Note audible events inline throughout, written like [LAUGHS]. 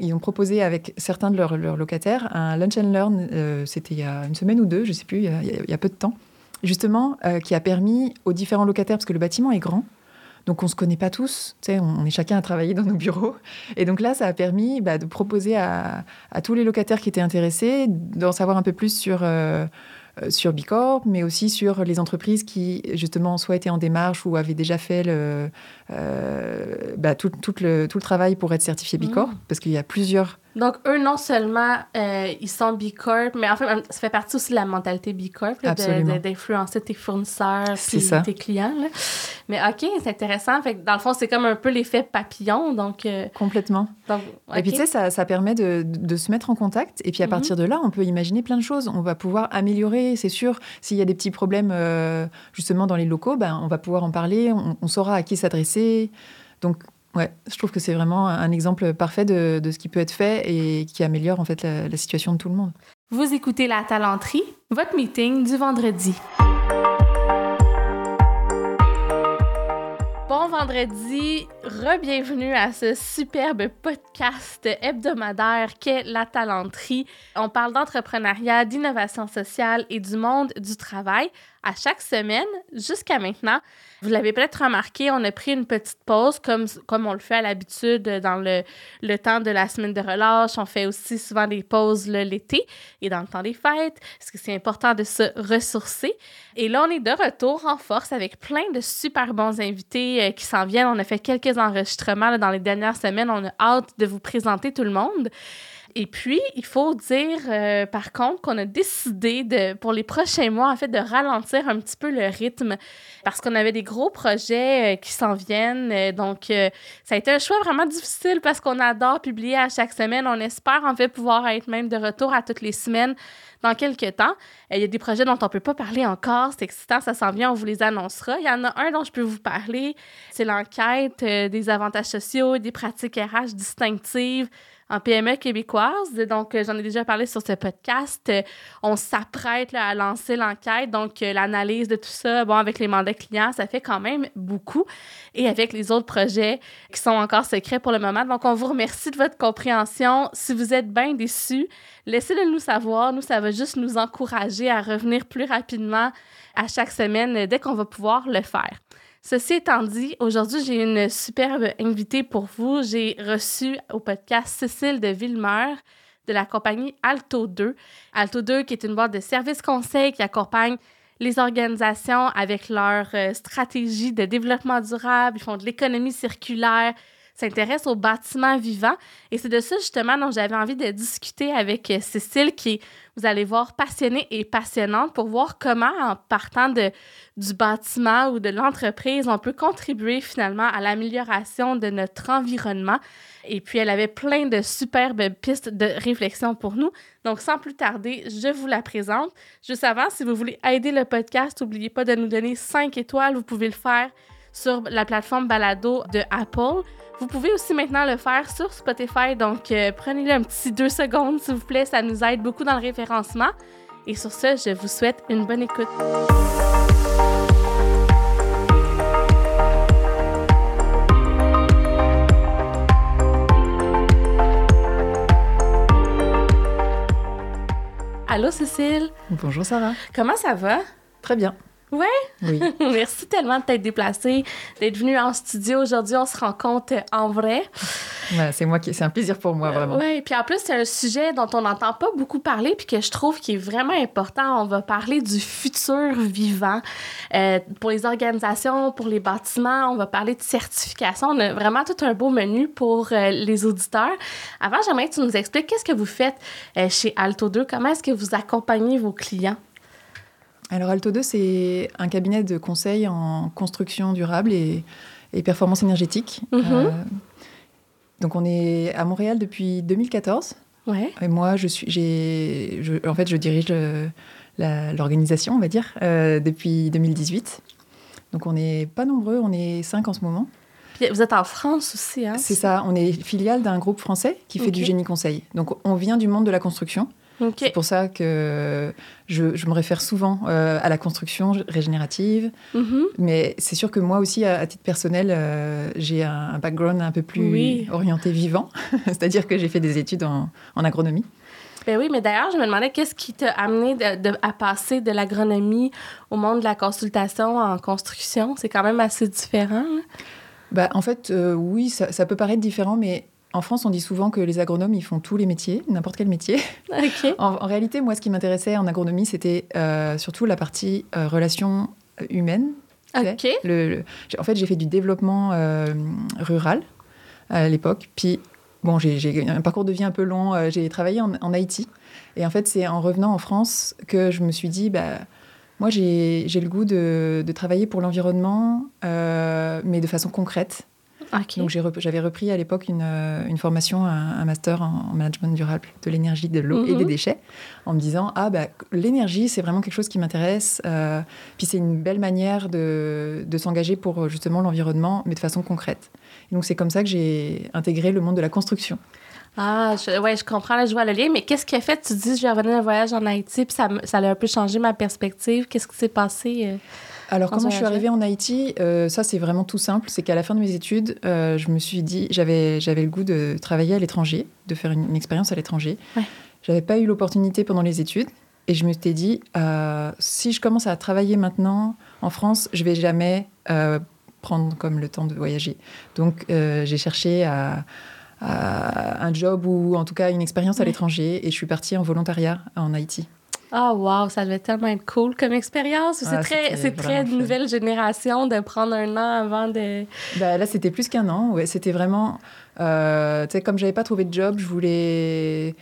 Ils ont, proposé avec certains de leurs, locataires un lunch and learn, euh, c'était il y a une semaine ou deux, je sais plus, il y a, peu de temps, justement, euh, qui a permis aux différents locataires, parce que le bâtiment est grand, donc on ne se connaît pas tous, on est chacun à travailler dans nos bureaux. Et donc là, ça a permis bah, de proposer à, tous les locataires qui étaient intéressés d'en savoir un peu plus sur... Euh, sur Bicorp, mais aussi sur les entreprises qui, justement, soit étaient en démarche ou avaient déjà fait le, euh, bah, tout, tout, le, tout, le, travail pour être certifié Bicorp, mmh. parce qu'il y a plusieurs donc, eux, non seulement euh, ils sont B Corp, mais en fait, ça fait partie aussi de la mentalité B Corp, d'influencer tes fournisseurs puis tes clients. Là. Mais OK, c'est intéressant. Fait que dans le fond, c'est comme un peu l'effet papillon. Donc, euh, Complètement. Donc, okay. Et puis, tu sais, ça, ça permet de, de, se mettre en contact. Et puis, à mm -hmm. partir de là, on peut imaginer plein de choses. On va pouvoir améliorer, c'est sûr. S'il y a des petits problèmes, euh, justement, dans les locaux, ben, on va pouvoir en parler. On, on saura à qui s'adresser. Donc, Ouais, je trouve que c'est vraiment un exemple parfait de, de, ce qui peut être fait et qui améliore en fait la, la situation de tout le monde. Vous écoutez La Talenterie, votre meeting du vendredi. Bon vendredi, re-bienvenue à ce superbe podcast hebdomadaire qu'est La Talenterie. On parle d'entrepreneuriat, d'innovation sociale et du monde du travail à chaque semaine jusqu'à maintenant. Vous l'avez peut-être remarqué, on a pris une petite pause comme, comme on le fait à l'habitude dans le, le temps de la semaine de relâche. On fait aussi souvent des pauses l'été et dans le temps des fêtes, parce que c'est important de se ressourcer. Et là, on est de retour en force avec plein de super bons invités euh, qui s'en viennent. On a fait quelques enregistrements dans les dernières semaines. On a hâte de vous présenter tout le monde. Et puis, il faut dire, euh, par contre, qu'on a décidé de, pour les prochains mois, en fait, de ralentir un petit peu le rythme parce qu'on avait des gros projets euh, qui s'en viennent. Euh, donc, ça a été un choix vraiment difficile parce qu'on adore publier à chaque semaine. On espère, en fait, pouvoir être même de retour à toutes les semaines dans quelques temps. Il y a des projets dont on ne peut pas parler encore. C'est excitant, ça s'en vient, on vous les annoncera. Il y en a un dont je peux vous parler. C'est l'enquête des avantages sociaux des pratiques RH distinctives en PME québécoise. Donc, euh, j'en ai déjà parlé sur ce podcast. Euh, on s'apprête à lancer l'enquête. Donc, euh, l'analyse de tout ça, bon, avec les mandats clients, ça fait quand même beaucoup. Et avec les autres projets qui sont encore secrets pour le moment. Donc, on vous remercie de votre compréhension. Si vous êtes bien déçus, laissez-le nous savoir. Nous, ça va juste nous encourager à revenir plus rapidement à chaque semaine dès qu'on va pouvoir le faire. Ceci étant dit, aujourd'hui, j'ai une superbe invitée pour vous. J'ai reçu au podcast Cécile de Villemeur de la compagnie Alto 2. Alto 2, qui est une boîte de services conseils qui accompagne les organisations avec leur euh, stratégie de développement durable. Ils font de l'économie circulaire, s'intéressent aux bâtiments vivants. Et c'est de ça, justement, dont j'avais envie de discuter avec euh, Cécile, qui est, vous allez voir, passionnée et passionnante pour voir comment, en partant de, du bâtiment ou de l'entreprise, on peut contribuer finalement à l'amélioration de notre environnement. Et puis, elle avait plein de superbes pistes de réflexion pour nous. Donc, sans plus tarder, je vous la présente. Juste avant, si vous voulez aider le podcast, n'oubliez pas de nous donner 5 étoiles. Vous pouvez le faire sur la plateforme Balado de Apple. Vous pouvez aussi maintenant le faire sur Spotify, donc euh, prenez-le un petit deux secondes, s'il vous plaît, ça nous aide beaucoup dans le référencement. Et sur ce, je vous souhaite une bonne écoute. Allô Cécile? Bonjour Sarah. Comment ça va? Très bien. Ouais? Oui. [LAUGHS] Merci tellement de t'être déplacée, d'être venue en studio. Aujourd'hui, on se rencontre en vrai. Ouais, c'est moi qui, c'est un plaisir pour moi, vraiment. Euh, oui, puis en plus, c'est un sujet dont on n'entend pas beaucoup parler, puis que je trouve qui est vraiment important. On va parler du futur vivant euh, pour les organisations, pour les bâtiments. On va parler de certification. On a vraiment tout un beau menu pour euh, les auditeurs. Avant, j'aimerais que tu nous expliques qu'est-ce que vous faites euh, chez Alto 2. Comment est-ce que vous accompagnez vos clients? Alors Alto 2, c'est un cabinet de conseil en construction durable et, et performance énergétique. -hmm. euh, donc on est à Montréal depuis 2014. Ouais. Et moi, je suis, j'ai, en fait, je dirige l'organisation, on va dire, euh, depuis 2018. Donc on n'est pas nombreux, on est cinq en ce moment. Puis vous êtes en France aussi, hein? C'est ça, on est filiale d'un groupe français qui fait okay. du génie conseil. Donc on vient du monde de la construction. C'est pour ça que je, je me réfère souvent euh, à la construction régénérative. Mm-hmm. Mais c'est sûr que moi aussi, à, titre personnel, euh, j'ai un, background un peu plus orienté vivant. [LAUGHS] C'est-à-dire que j'ai fait des études en, en agronomie. Ben oui, mais d'ailleurs, je me demandais qu'est-ce qui t'a amené de, à passer de l'agronomie au monde de la consultation en construction? C'est quand même assez différent. Bah, en fait, euh, oui, ça, ça, peut paraître différent, mais en France, on dit souvent que les agronomes, ils font tous les métiers, n'importe quel métier. [LAUGHS] En, réalité, moi, ce qui m'intéressait en agronomie, c'était euh, surtout la partie euh, relations humaines. Le, en fait, j'ai fait du développement euh, rural à l'époque. Puis, bon, j'ai un parcours de vie un peu long. j'ai travaillé en, Haïti. Et en fait, c'est en revenant en France que je me suis dit, bah, moi, j'ai le goût de, de travailler pour l'environnement, mais de façon concrète. Donc j'avais repris à l'époque une, euh, une, formation, un, master en, management durable de l'énergie, de l'eau et des mhm. déchets, en me disant ah bah l'énergie c'est vraiment quelque chose qui m'intéresse, euh, puis c'est une belle manière de, de s'engager pour justement l'environnement, mais de façon concrète. Et donc c'est comme ça que j'ai intégré le monde de la construction. Ah, je, ouais, je comprends, là, je vois le lien. Mais qu'est-ce qui a fait? Tu dis, je vais revenir d'un voyage en Haïti, puis ça, ça a un peu changé ma perspective. Qu'est-ce qui s'est passé? Alors, comment je suis arrivée en Haïti euh, Ça, c'est vraiment tout simple. C'est qu'à la fin de mes études, euh, je me suis dit, j'avais, j'avais le goût de travailler à l'étranger, de faire une, expérience à l'étranger. Je J'avais pas eu l'opportunité pendant les études. Et je me suis dit, euh, si je commence à travailler maintenant en France, je vais jamais prendre comme le temps de voyager. Donc, j'ai cherché à, un job ou en tout cas une expérience à l'étranger. Et je suis partie en volontariat en Haïti. Ah, oh, wow, ça devait tellement être cool comme expérience. C'est ah, très, c'est très nouvelle génération de prendre un an avant de. Ben, là, c'était plus qu'un an. Ouais, c'était vraiment. Euh, tu sais, comme j'avais pas trouvé de job, je voulais.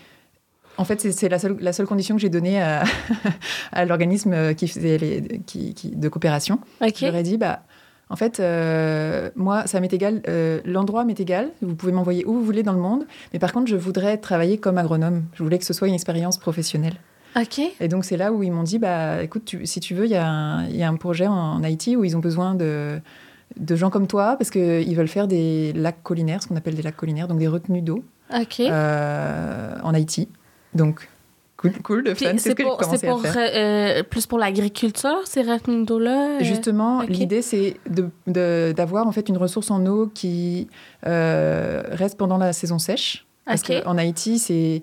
En fait, c'est la seule, la seule condition que j'ai donnée à, [LAUGHS] à l'organisme qui faisait les, qui, qui, de coopération. Leur ai dit, bah, en fait, euh, moi, ça m'est égal, euh, l'endroit m'est égal, vous pouvez m'envoyer où vous voulez dans le monde, mais par contre, je voudrais travailler comme agronome. Je voulais que ce soit une expérience professionnelle. Et donc, c'est là où ils m'ont dit bah, écoute, si tu veux, il y, a un projet en, Haïti où ils ont besoin de, de gens comme toi parce qu'ils veulent faire des lacs collinaires, ce qu'on appelle des lacs collinaires, donc des retenues d'eau euh, en Haïti. Donc, cool, cool, de fun. C'est pour, euh, plus pour l'agriculture, ces retenues d'eau-là? Euh? Justement, l'idée, c'est d'avoir de, en fait une ressource en eau qui reste pendant la saison sèche. Parce qu'en Haïti, c'est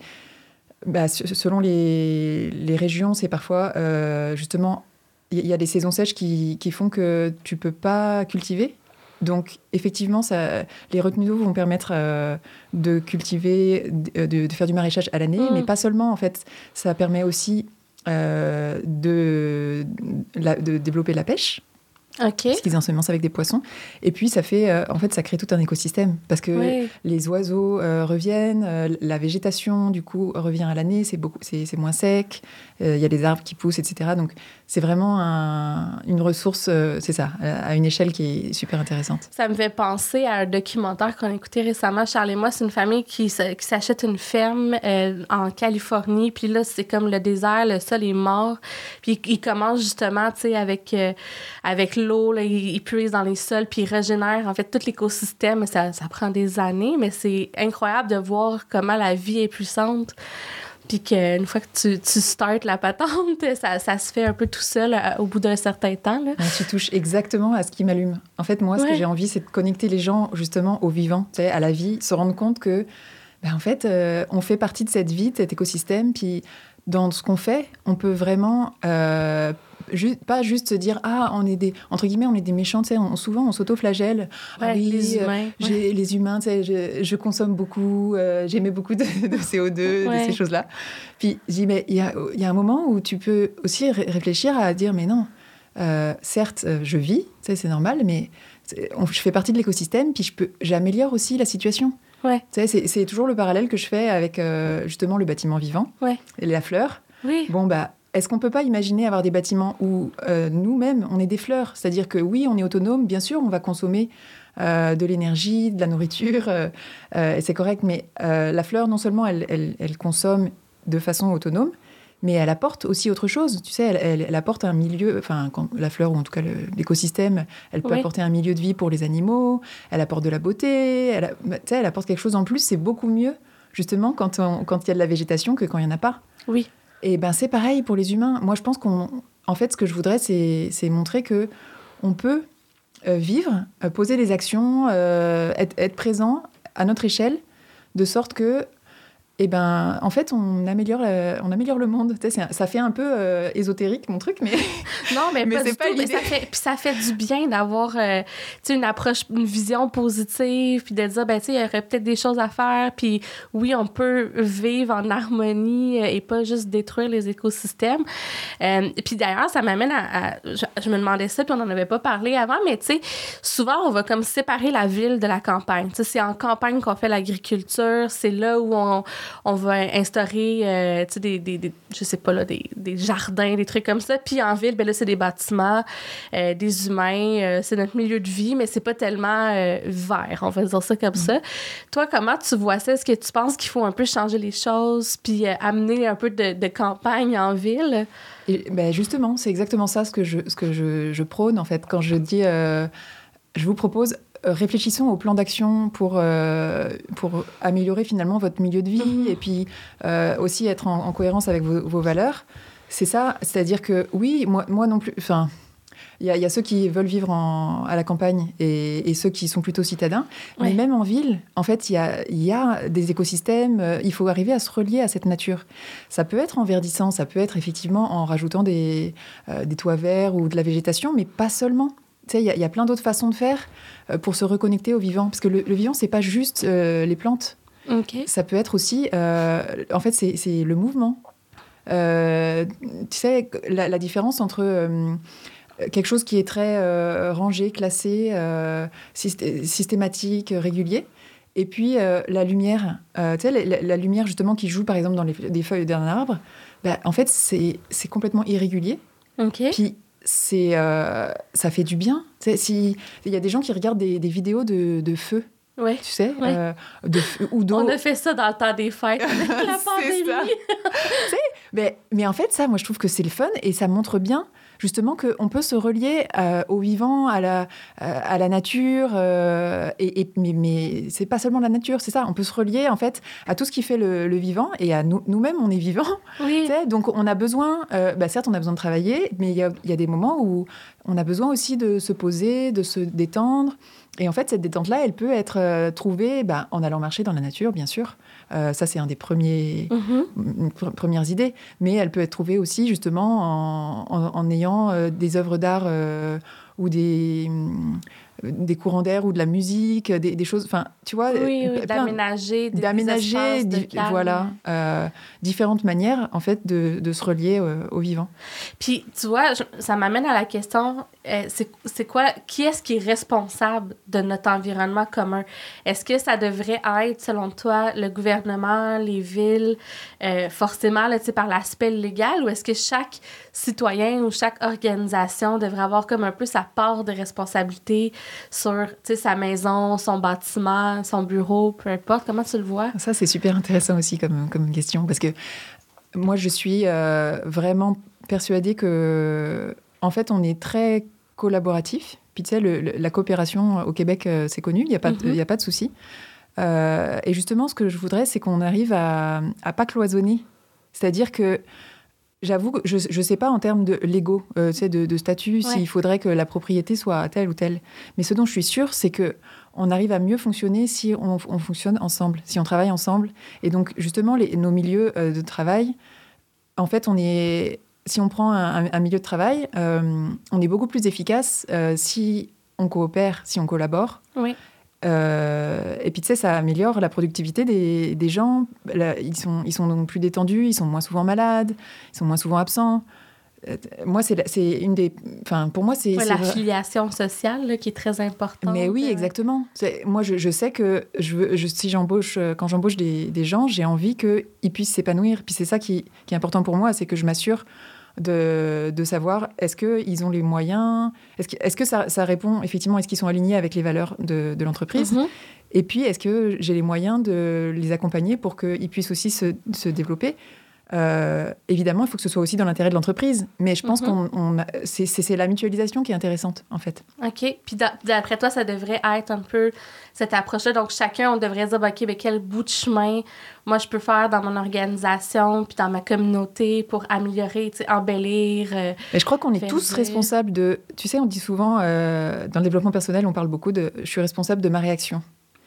bah, selon les, les régions, c'est parfois euh, justement, il y, a des saisons sèches qui, qui, font que tu peux pas cultiver. Donc, effectivement, ça, les retenues d'eau vont permettre euh, de cultiver, de, de, faire du maraîchage à l'année, mm. mais pas seulement. En fait, ça permet aussi euh, de, de développer la pêche. Okay. Parce qu'ils ensemencent avec des poissons. Et puis, ça fait, euh, en fait, ça crée tout un écosystème. Parce que les oiseaux euh, reviennent, euh, la végétation, du coup, revient à l'année, c'est, beaucoup, c'est, moins sec, il y a des arbres qui poussent, etc. Donc, c'est vraiment une ressource, c'est ça, à une échelle qui est super intéressante. Ça me fait penser à un documentaire qu'on a écouté récemment, Charles et moi. C'est une famille qui, qui s'achète une ferme en Californie. Puis là, c'est comme le désert, le sol est mort. Puis ils commencent justement, tu sais, avec, avec l'eau, il, puise dans les sols, puis il régénère en fait tout l'écosystème. Ça, ça prend des années, mais c'est incroyable de voir comment la vie est puissante. Puis qu'une fois que tu, tu startes la patente, [LAUGHS] ça, ça, se fait un peu tout seul euh, au bout d'un certain temps. Là. tu touches exactement à ce qui m'allume. En fait, moi, ce que j'ai envie, c'est de connecter les gens justement au vivant, à la vie, se rendre compte que, ben, en fait, euh, on fait partie de cette vie, de cet écosystème, puis dans ce qu'on fait, on peut vraiment euh, pas juste se dire ah on est des entre guillemets on est des méchants tu sais souvent on s'auto-flagelle ah les humains les humains tu sais je, consomme beaucoup euh, j'émets beaucoup de, CO2 de ces choses là puis j'ai mais il y a, y a un moment où tu peux aussi réfléchir à dire mais non euh, certes euh, je vis tu sais c'est normal mais je fais partie de l'écosystème puis je peux j'améliore aussi la situation Ouais. C'est toujours le parallèle que je fais avec justement le bâtiment vivant ouais. et la fleur. Oui. Bon, bah, est-ce qu'on ne peut pas imaginer avoir des bâtiments où euh, nous-mêmes, on est des fleurs? C'est-à-dire que oui, on est autonome, bien sûr, on va consommer euh, de l'énergie, de la nourriture, euh, c'est correct, mais la fleur, non seulement elle, consomme de façon autonome, mais elle apporte aussi autre chose. Tu sais, elle, apporte un milieu, enfin, la fleur, ou en tout cas l'écosystème, elle peut apporter un milieu de vie pour les animaux, elle apporte de la beauté, elle, elle apporte quelque chose en plus, c'est beaucoup mieux justement quand il y a de la végétation que quand il n'y en a pas. Oui. Et ben c'est pareil pour les humains. Moi, je pense qu'on, en fait, ce que je voudrais, c'est montrer que on peut euh, vivre, euh, poser des actions, euh, être, être présent à notre échelle, de sorte que et eh ben, en fait, on améliore, on améliore le monde. ça fait un peu euh, ésotérique, mon truc, mais... [LAUGHS] Non, mais, mais c'est pas ça fait, Puis ça fait du bien d'avoir euh, une approche, une vision positive, puis de dire, ben, tu sais, il y aurait peut-être des choses à faire, puis oui, on peut vivre en harmonie euh, et pas juste détruire les écosystèmes. puis d'ailleurs, ça m'amène à... je, me demandais ça, puis on n'en avait pas parlé avant, mais tu sais, souvent, on va comme séparer la ville de la campagne. Tu sais, c'est en campagne qu'on fait l'agriculture, c'est là où on on va instaurer, euh, tu sais, des, des, je sais pas, là, des, des, jardins, des trucs comme ça. Puis en ville, ben là, c'est des bâtiments, euh, des humains, euh, c'est notre milieu de vie, mais c'est pas tellement vert, on va dire ça comme ça. Toi, comment tu vois ça? Est-ce que tu penses qu'il faut un peu changer les choses puis amener un peu de, de campagne en ville? Et, ben justement, c'est exactement ça ce que je, ce que je, je prône, en fait, quand je dis, je vous propose réfléchissons au plan d'action pour, euh, pour améliorer finalement votre milieu de vie mhm. et puis euh, aussi être en, cohérence avec vos, valeurs. C'est ça, c'est-à-dire que oui, moi, moi non plus. Enfin, il y, a ceux qui veulent vivre en, à la campagne et, ceux qui sont plutôt citadins. Mais même en ville, en fait, il y a, y a, des écosystèmes. il faut arriver à se relier à cette nature. Ça peut être en verdissant, ça peut être effectivement en rajoutant des, des toits verts ou de la végétation, mais pas seulement. Tu sais, il y, a plein d'autres façons de faire euh, pour se reconnecter au vivant. Parce que le, le vivant, c'est pas juste euh, les plantes. Ça peut être aussi, euh, en fait, c'est le mouvement. tu sais, la, différence entre quelque chose qui est très rangé, classé, systématique, régulier, et puis la lumière. tu sais, la, lumière justement qui joue par exemple dans les, feuilles d'un arbre, bah, en fait, c'est complètement irrégulier. Okay. Puis c'est euh, ça fait du bien. Si il y a des gens qui regardent des, vidéos de, de feu. Ouais. Tu sais, euh, de ou d'eau. On a fait ça dans le temps des fêtes, la [LAUGHS] pandémie. mais, mais en fait, ça, moi, je trouve que c'est le fun et ça montre bien justement qu'on peut se relier euh, au vivant, à la, euh, à la nature. Euh, et, mais mais c'est pas seulement la nature, c'est ça. On peut se relier en fait à tout ce qui fait le, vivant et à nous, nous-mêmes, on est vivants. Oui. Donc on a besoin, bah, certes, on a besoin de travailler, mais il y a, y a des moments où on a besoin aussi de se poser, de se détendre. Et en fait, cette détente-là, elle peut être trouvée bah, en allant marcher dans la nature, bien sûr. Euh, ça, c'est un des premiers, mhm. premières idées. Mais elle peut être trouvée aussi justement en, ayant euh, des œuvres d'art euh, ou des des courants d'air ou de la musique, des, choses, enfin, tu vois, oui, oui, d'aménager, d'aménager, voilà, euh, différentes manières en fait de, de se relier euh, au vivant. Puis tu vois, ça m'amène à la question, euh, c'est quoi, qui est-ce qui est responsable de notre environnement commun? Est-ce que ça devrait être, selon toi, le gouvernement, les villes, forcément là, par l'aspect légal, ou est-ce que chaque citoyen ou chaque organisation devrait avoir comme un peu sa part de responsabilité sur sa maison, son bâtiment, son bureau, peu importe. Comment tu le vois? Ça, c'est super intéressant aussi comme, comme question parce que moi, je suis euh, vraiment persuadée que, en fait, on est très collaboratif. Puis, tu sais, la coopération au Québec, euh, c'est connu, il n'y a, pas de, mm-hmm. a pas de souci. Euh, et justement, ce que je voudrais, c'est qu'on arrive à, à pas cloisonner. C'est-à-dire que J'avoue que je ne sais pas en termes de l'ego, euh, de, de, statut, s'il faudrait que la propriété soit telle ou telle. Mais ce dont je suis sûre, c'est que on arrive à mieux fonctionner si on, fonctionne ensemble, si on travaille ensemble. Et donc, justement, les, nos milieux euh, de travail, en fait, on est, si on prend un, milieu de travail, euh, on est beaucoup plus efficace si on coopère, si on collabore. Oui. Euh, et puis, tu sais, ça améliore la productivité des, des gens. ils, sont, ils sont donc plus détendus, ils sont moins souvent malades, ils sont moins souvent absents. Euh, moi, c'est une des. Enfin, pour moi, c'est. la filiation sociale qui est très importante. Mais oui, exactement. Moi, je, je, sais que je, je si j'embauche, euh, quand j'embauche des, des, gens, j'ai envie qu'ils puissent s'épanouir. Puis c'est ça qui, qui, est important pour moi, c'est que je m'assure de, de savoir est-ce qu'ils ont les moyens, est-ce que, est que ça, ça, répond effectivement, est-ce qu'ils sont alignés avec les valeurs de, de l'entreprise mhm. Et puis, est-ce que j'ai les moyens de les accompagner pour qu'ils puissent aussi se, se développer Euh, évidemment, il faut que ce soit aussi dans l'intérêt de l'entreprise, mais je pense Mhm. qu'on on- c'est- la mutualisation qui est intéressante, en fait. OK. Puis d'a- d'après toi, ça devrait être un peu cette approche-là. Donc, chacun, on devrait dire, OK, mais quel bout de chemin moi je peux faire dans mon organisation puis dans ma communauté pour améliorer, embellir. euh, Mais je crois qu'on est tous responsables de. Tu sais, on dit souvent, euh, dans le développement personnel, on parle beaucoup de je suis responsable de ma réaction.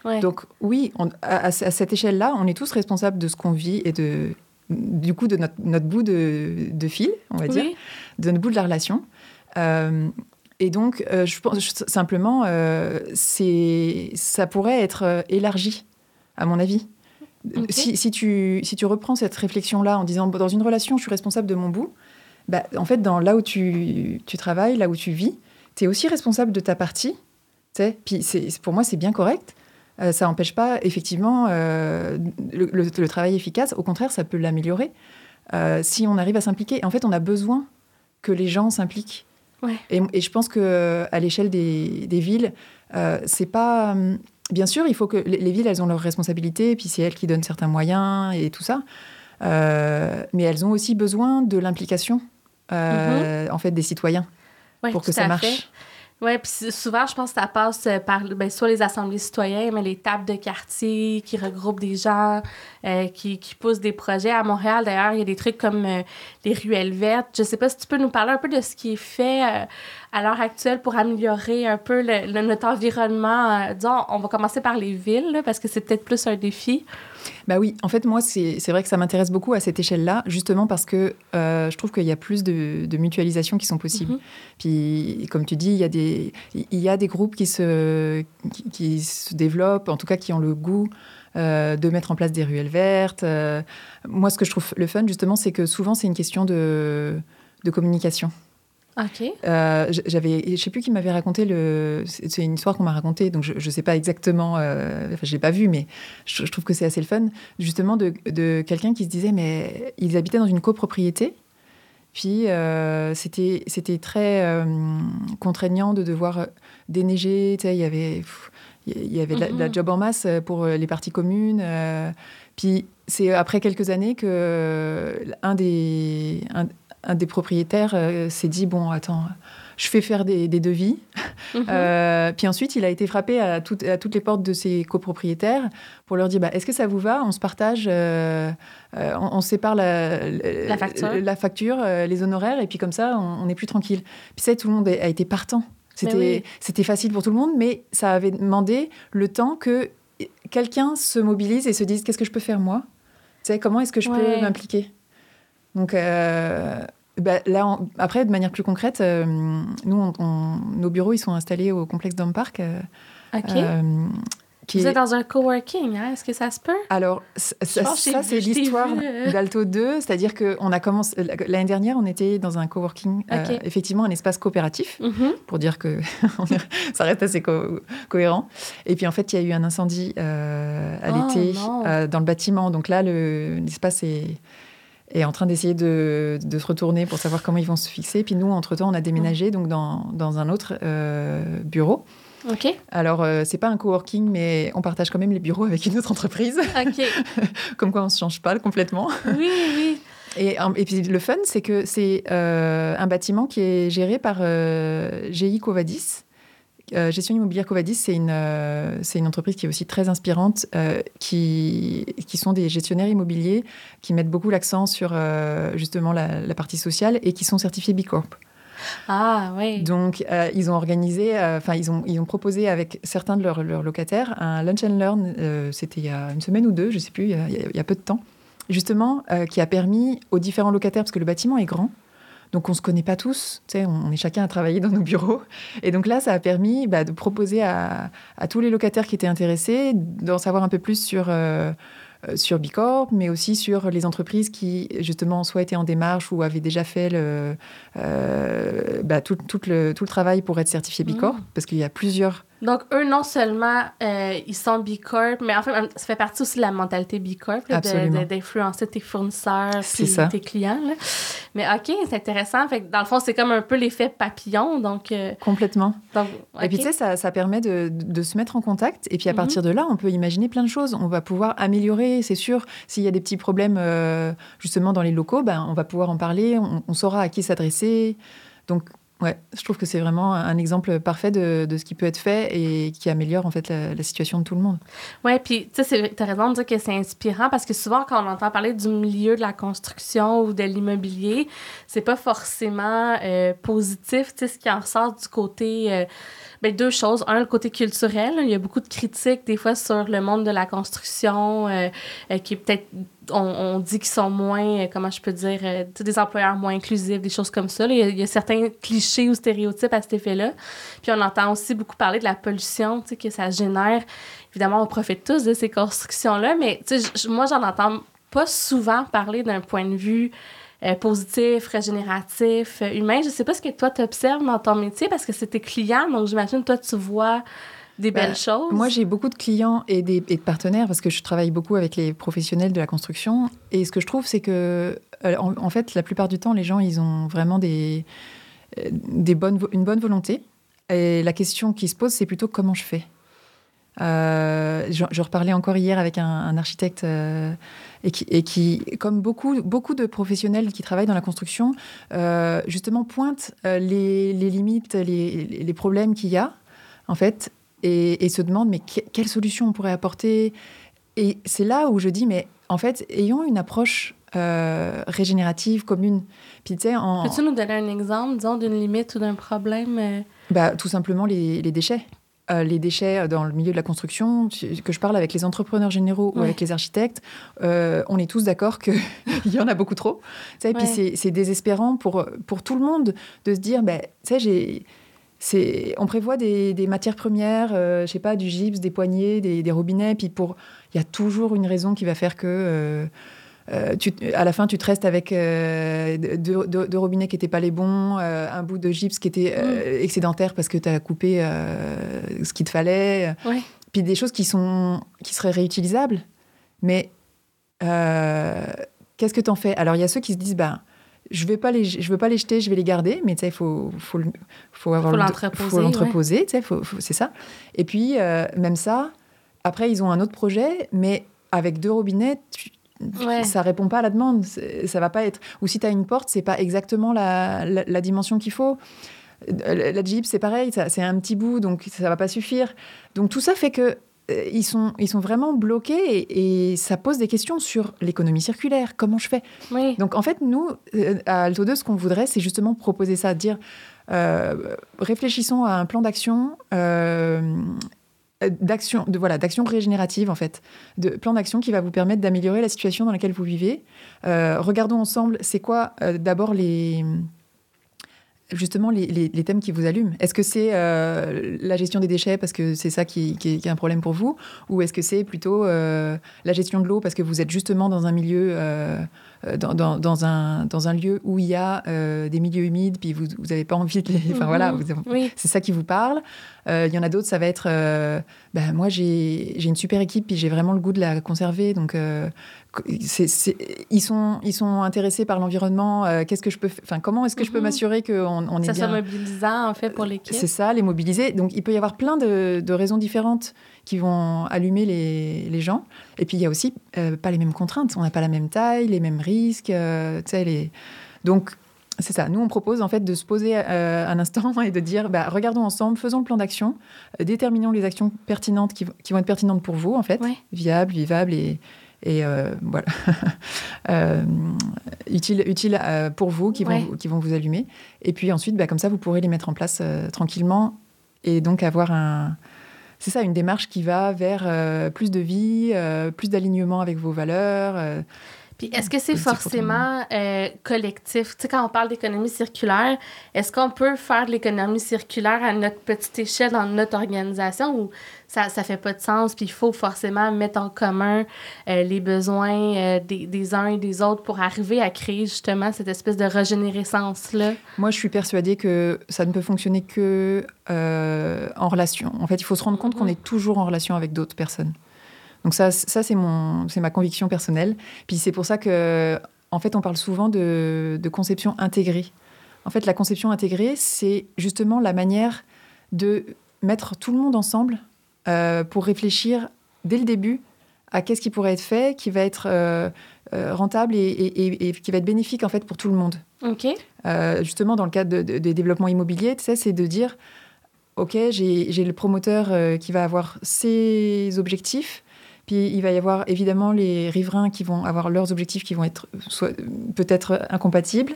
ouais. Donc, oui, on- à, à- à cette échelle-là, on est tous responsables de ce qu'on vit et de. Du coup, de notre, notre bout de, de fil, on va dire, de notre bout de la relation. Euh, et donc, euh, je pense je- simplement, euh, c'est, ça pourrait être élargi, à mon avis. Si, si tu, si tu reprends cette réflexion-là en disant, dans une relation, je suis responsable de mon bout, bah, en fait, dans, là où tu, tu travailles, là où tu vis, tu es aussi responsable de ta partie. Puis pour moi, c'est bien correct. Euh, ça n'empêche pas, effectivement, euh, le, le- le travail efficace. Au contraire, ça peut l'améliorer. Euh, si on arrive à s'impliquer. En fait, on a besoin que les gens s'impliquent. Ouais. Et, et je pense que à l'échelle des, des villes, c'est pas. hum, Bien sûr, il faut que les, les villes, elles ont leurs responsabilités, et puis c'est elles qui donnent certains moyens et tout ça. Mais elles ont aussi besoin de l'implication, euh, en fait, des citoyens Ouais, pour que ça marche. fait. Oui, puis souvent, je pense que ça passe euh, par ben, soit les assemblées citoyennes, mais les tables de quartier qui regroupent des gens, euh, qui, qui poussent des projets. À Montréal, d'ailleurs, il y a des trucs comme euh, les ruelles vertes. Je sais pas si tu peux nous parler un peu de ce qui est fait à l'heure actuelle pour améliorer un peu notre environnement. Disons, on va commencer par les villes, là, parce que c'est peut-être plus un défi. Bah oui, en fait, moi, c'est vrai que ça m'intéresse beaucoup à cette échelle-là, justement parce que euh, je trouve qu'il y a plus de, de mutualisation qui sont possibles. Mhm. Puis, comme tu dis, il y a des, il y a des groupes qui se, qui, qui se développent, en tout cas qui ont le goût euh, de mettre en place des ruelles vertes. Euh, moi, ce que je trouve le fun, justement, c'est que souvent, c'est une question de, de communication. OK. Euh, j'avais, je sais plus qui m'avait raconté le. C'est une histoire qu'on m'a racontée, donc je, je sais pas exactement. Euh, enfin, je l'ai pas vu, mais je, je trouve que c'est assez le fun, justement, de, de quelqu'un qui se disait, mais ils habitaient dans une copropriété. Puis euh, c'était c'était très euh, contraignant de devoir déneiger. Tu sais, il y avait il y avait la, de la Mhm. job en masse pour les parties communes. euh, puis c'est après quelques années que un des un, un des propriétaires euh, s'est dit bon attends je fais faire des, des devis Mhm. [LAUGHS] Euh, puis ensuite il a été frappé à, toutes- à toutes les portes de ses copropriétaires pour leur dire bah, est-ce que ça vous va? On se partage euh, on, on sépare la, La facture. la facture, les honoraires et puis comme ça on, on est plus tranquille puis ça tout le monde a, été partant c'était oui. facile pour tout le monde mais ça avait demandé le temps que quelqu'un se mobilise et se dise qu'est-ce que je peux faire moi? Tu sais comment est-ce que je Ouais. peux m'impliquer? Donc euh, bah, là, après, de manière plus concrète, euh, nous, on- on- nos bureaux, ils sont installés au complexe Dome Park. euh, OK. euh, qui Vous est- êtes dans un coworking, hein? Est-ce que ça se peut? Alors, ça, c'est l'histoire [LAUGHS] d'Alto 2, c'est-à-dire qu'on a commencé... L'année dernière, on était dans un coworking, euh, effectivement, un espace coopératif, Mhm. pour dire que [LAUGHS] ça reste assez co- cohérent. Et puis, en fait, il y a eu un incendie euh, à Oh, l'été euh, dans le bâtiment. Donc là, le- l'espace est est en train d'essayer de, de se retourner pour savoir comment ils vont se fixer. Puis nous, entre-temps, on a déménagé donc dans, dans un autre euh, bureau. OK. Alors, euh, c'est pas un coworking, mais on partage quand même les bureaux avec une autre entreprise. OK. [LAUGHS] Comme quoi, on se change pas complètement. Oui, oui. Et, et puis, le fun, c'est que c'est euh, un bâtiment qui est géré par euh, GI Covadis. Euh, Gestion immobilière Covadis, c'est une, euh, c'est une entreprise qui est aussi très inspirante, euh, qui, qui sont des gestionnaires immobiliers qui mettent beaucoup l'accent sur justement la, la partie sociale et qui sont certifiés B Corp. Ah, oui. Donc, ils ont organisé, enfin, ils, ont, ils ont proposé avec certains de leurs, leurs locataires un lunch and learn, c'était il y a une semaine ou deux, je sais plus, il y a, il y peu de temps, justement, qui a permis aux différents locataires, parce que le bâtiment est grand, donc on se connaît pas tous, on, est chacun à travailler dans nos bureaux. Et donc là, ça a permis bah, de proposer à, à tous les locataires qui étaient intéressés d'en savoir un peu plus sur, euh, euh, sur Bicorp, mais aussi sur les entreprises qui, justement, soit étaient en démarche ou avaient déjà fait le, euh, bah, tout, tout le, tout le travail pour être certifié Bicorp, Mm. parce qu'il y a plusieurs Donc, eux, non seulement euh, ils sont B Corp, mais en fait, ça fait partie aussi de la mentalité B Corp, d'influencer tes fournisseurs tes clients. Là. Mais OK, c'est intéressant. Fait que dans le fond, c'est comme un peu l'effet papillon. Donc, euh, Complètement. Et puis, tu sais, ça, ça, permet de, de, se mettre en contact. Et puis, à mhm. partir de là, on peut imaginer plein de choses. On va pouvoir améliorer, c'est sûr. S'il y a des petits problèmes, euh, justement, dans les locaux, ben, on va pouvoir en parler. On, on saura à qui s'adresser. Donc, Ouais, je trouve que c'est vraiment un exemple parfait de, de, ce qui peut être fait et qui améliore en fait la, situation de tout le monde. Ouais, puis tu sais, as raison de dire que c'est inspirant parce que souvent quand on entend parler du milieu de la construction ou de l'immobilier, c'est pas forcément euh, positif, tu sais, ce qui en ressort du côté. Euh, ben, deux choses. Un, le côté culturel. Il y a beaucoup de critiques, des fois, sur le monde de la construction, euh, euh, qui est peut-être. On, dit qu'ils sont moins, euh, comment je peux dire, des employeurs moins inclusifs, des choses comme ça. Il y, a, certains clichés ou stéréotypes à cet effet-là. Puis on entend aussi beaucoup parler de la pollution que ça génère. Évidemment, on profite tous de ces constructions-là, mais moi, j'en entends pas souvent parler d'un point de vue euh, positif, régénératif, euh, humain. Je sais pas ce que toi, tu dans ton métier parce que c'est tes clients, donc j'imagine toi, tu vois des belles ben, choses. Moi, j'ai beaucoup de clients et, des, et de partenaires parce que je travaille beaucoup avec les professionnels de la construction. Et ce que je trouve, c'est que, euh, en, fait, la plupart du temps, les gens, ils ont vraiment des, des bonnes, une bonne volonté. Et la question qui se pose, c'est plutôt comment je fais. je, reparlais encore hier avec un, architecte et qui, et qui, comme beaucoup, beaucoup de professionnels qui travaillent dans la construction, euh, justement pointent euh, les, les, limites, les, les problèmes qu'il y a, en fait, et, et se demandent mais quelle solution on pourrait apporter? Et c'est là où je dis mais en fait, ayons une approche euh, régénérative commune. Puis, en... Peux-tu nous donner un exemple, disons, d'une limite ou d'un problème? Bah, tout simplement les, les déchets. Euh, les déchets euh, dans le milieu de la construction, que je parle avec les entrepreneurs généraux ou avec les architectes, euh, on est tous d'accord qu'il [LAUGHS] y en a beaucoup trop. Et puis c'est désespérant pour, pour tout le monde de se dire, ben, on prévoit des, matières premières, je sais pas, du gypse, des poignées, des, des robinets, puis pour, il y a toujours une raison qui va faire que euh, à la fin, tu te restes avec euh, deux, robinets qui n'étaient pas les bons, euh, un bout de gypse qui était mm. excédentaire parce que tu as coupé ce qu'il te fallait. Puis des choses qui, sont, qui seraient réutilisables. Mais qu'est-ce que tu en fais? Alors, il y a ceux qui se disent, ben, je ne veux pas les jeter, je vais les garder, mais il faut, faut, faut, avoir faut l'entreposer, c'est ça. Et puis, même ça, après, ils ont un autre projet, mais avec deux robinets, tu, Ouais. Ça répond pas à la demande. Ça va pas être. Ou si tu as une porte, c'est pas exactement la, la, dimension qu'il faut. La Jeep, c'est pareil, c'est un petit bout, donc ça va pas suffire. Donc tout ça fait que euh, ils sont, ils sont vraiment bloqués et, ça pose des questions sur l'économie circulaire. Comment je fais Donc en fait, nous, euh, à Alto 2, ce qu'on voudrait, c'est justement proposer ça, dire euh, réfléchissons à un plan d'action euh, d'action de voilà d'action régénérative en fait de plan d'action qui va vous permettre d'améliorer la situation dans laquelle vous vivez euh, regardons ensemble c'est quoi euh, d'abord les justement les, les, thèmes qui vous allument Est-ce que c'est la gestion des déchets parce que c'est ça qui, qui, est un problème pour vous Ou est-ce que c'est plutôt la gestion de l'eau parce que vous êtes justement dans un milieu euh, dans, dans, dans, un, dans un lieu où il y a euh, des milieux humides, puis vous n'avez pas envie de les... Enfin voilà, mhm. c'est ça qui vous parle. Euh, il y en a d'autres, ça va être... ben, moi, j'ai une super équipe, puis j'ai vraiment le goût de la conserver. Donc, c'est ils, sont, ils sont intéressés par l'environnement. Qu'est-ce que je peux... Enfin, comment est-ce que je peux mhm. m'assurer qu'on on est ça bien... Ça soit mobilisant, en fait, pour l'équipe. C'est ça, les mobiliser. Donc, il peut y avoir plein de, de raisons différentes qui vont allumer les, les gens. Et puis, il y a aussi euh, pas les mêmes contraintes. On n'a pas la même taille, les mêmes risques. Euh, les... Donc, c'est ça. Nous, on propose en fait de se poser euh, un instant [LAUGHS] et de dire, bah, regardons ensemble, faisons le plan d'action, déterminons les actions pertinentes qui, qui, vont être pertinentes pour vous, en fait, viables, vivables et, et voilà, utiles [LAUGHS] utile, pour vous, qui vont, qui vont vous allumer. Et puis ensuite, bah, comme ça, vous pourrez les mettre en place tranquillement et donc avoir un, c'est ça, une démarche qui va vers euh, plus de vie, euh, plus d'alignement avec vos valeurs. Puis est-ce que c'est forcément euh, collectif? Tu sais, quand on parle d'économie circulaire, est-ce qu'on peut faire de l'économie circulaire à notre petite échelle dans notre organisation ou ça ne fait pas de sens? Puis il faut forcément mettre en commun euh, les besoins euh, des, des, uns et des autres pour arriver à créer justement cette espèce de régénérescence-là? Moi, je suis persuadée que ça ne peut fonctionner que en relation. En fait, il faut se rendre compte qu'on mm-hmm. est toujours en relation avec d'autres personnes. Donc ça, ça c'est ma conviction personnelle. Puis c'est pour ça que, en fait, on parle souvent de, conception intégrée. En fait, la conception intégrée, c'est justement la manière de mettre tout le monde ensemble euh, pour réfléchir dès le début à qu'est-ce qui pourrait être fait, qui va être euh, euh, rentable et, qui va être bénéfique en fait pour tout le monde. Ok. justement, dans le cadre des développements immobiliers, tu sais, c'est de dire, ok, j'ai le promoteur qui va avoir ses objectifs, puis il va y avoir évidemment les riverains qui vont avoir leurs objectifs qui vont être peut-être incompatibles.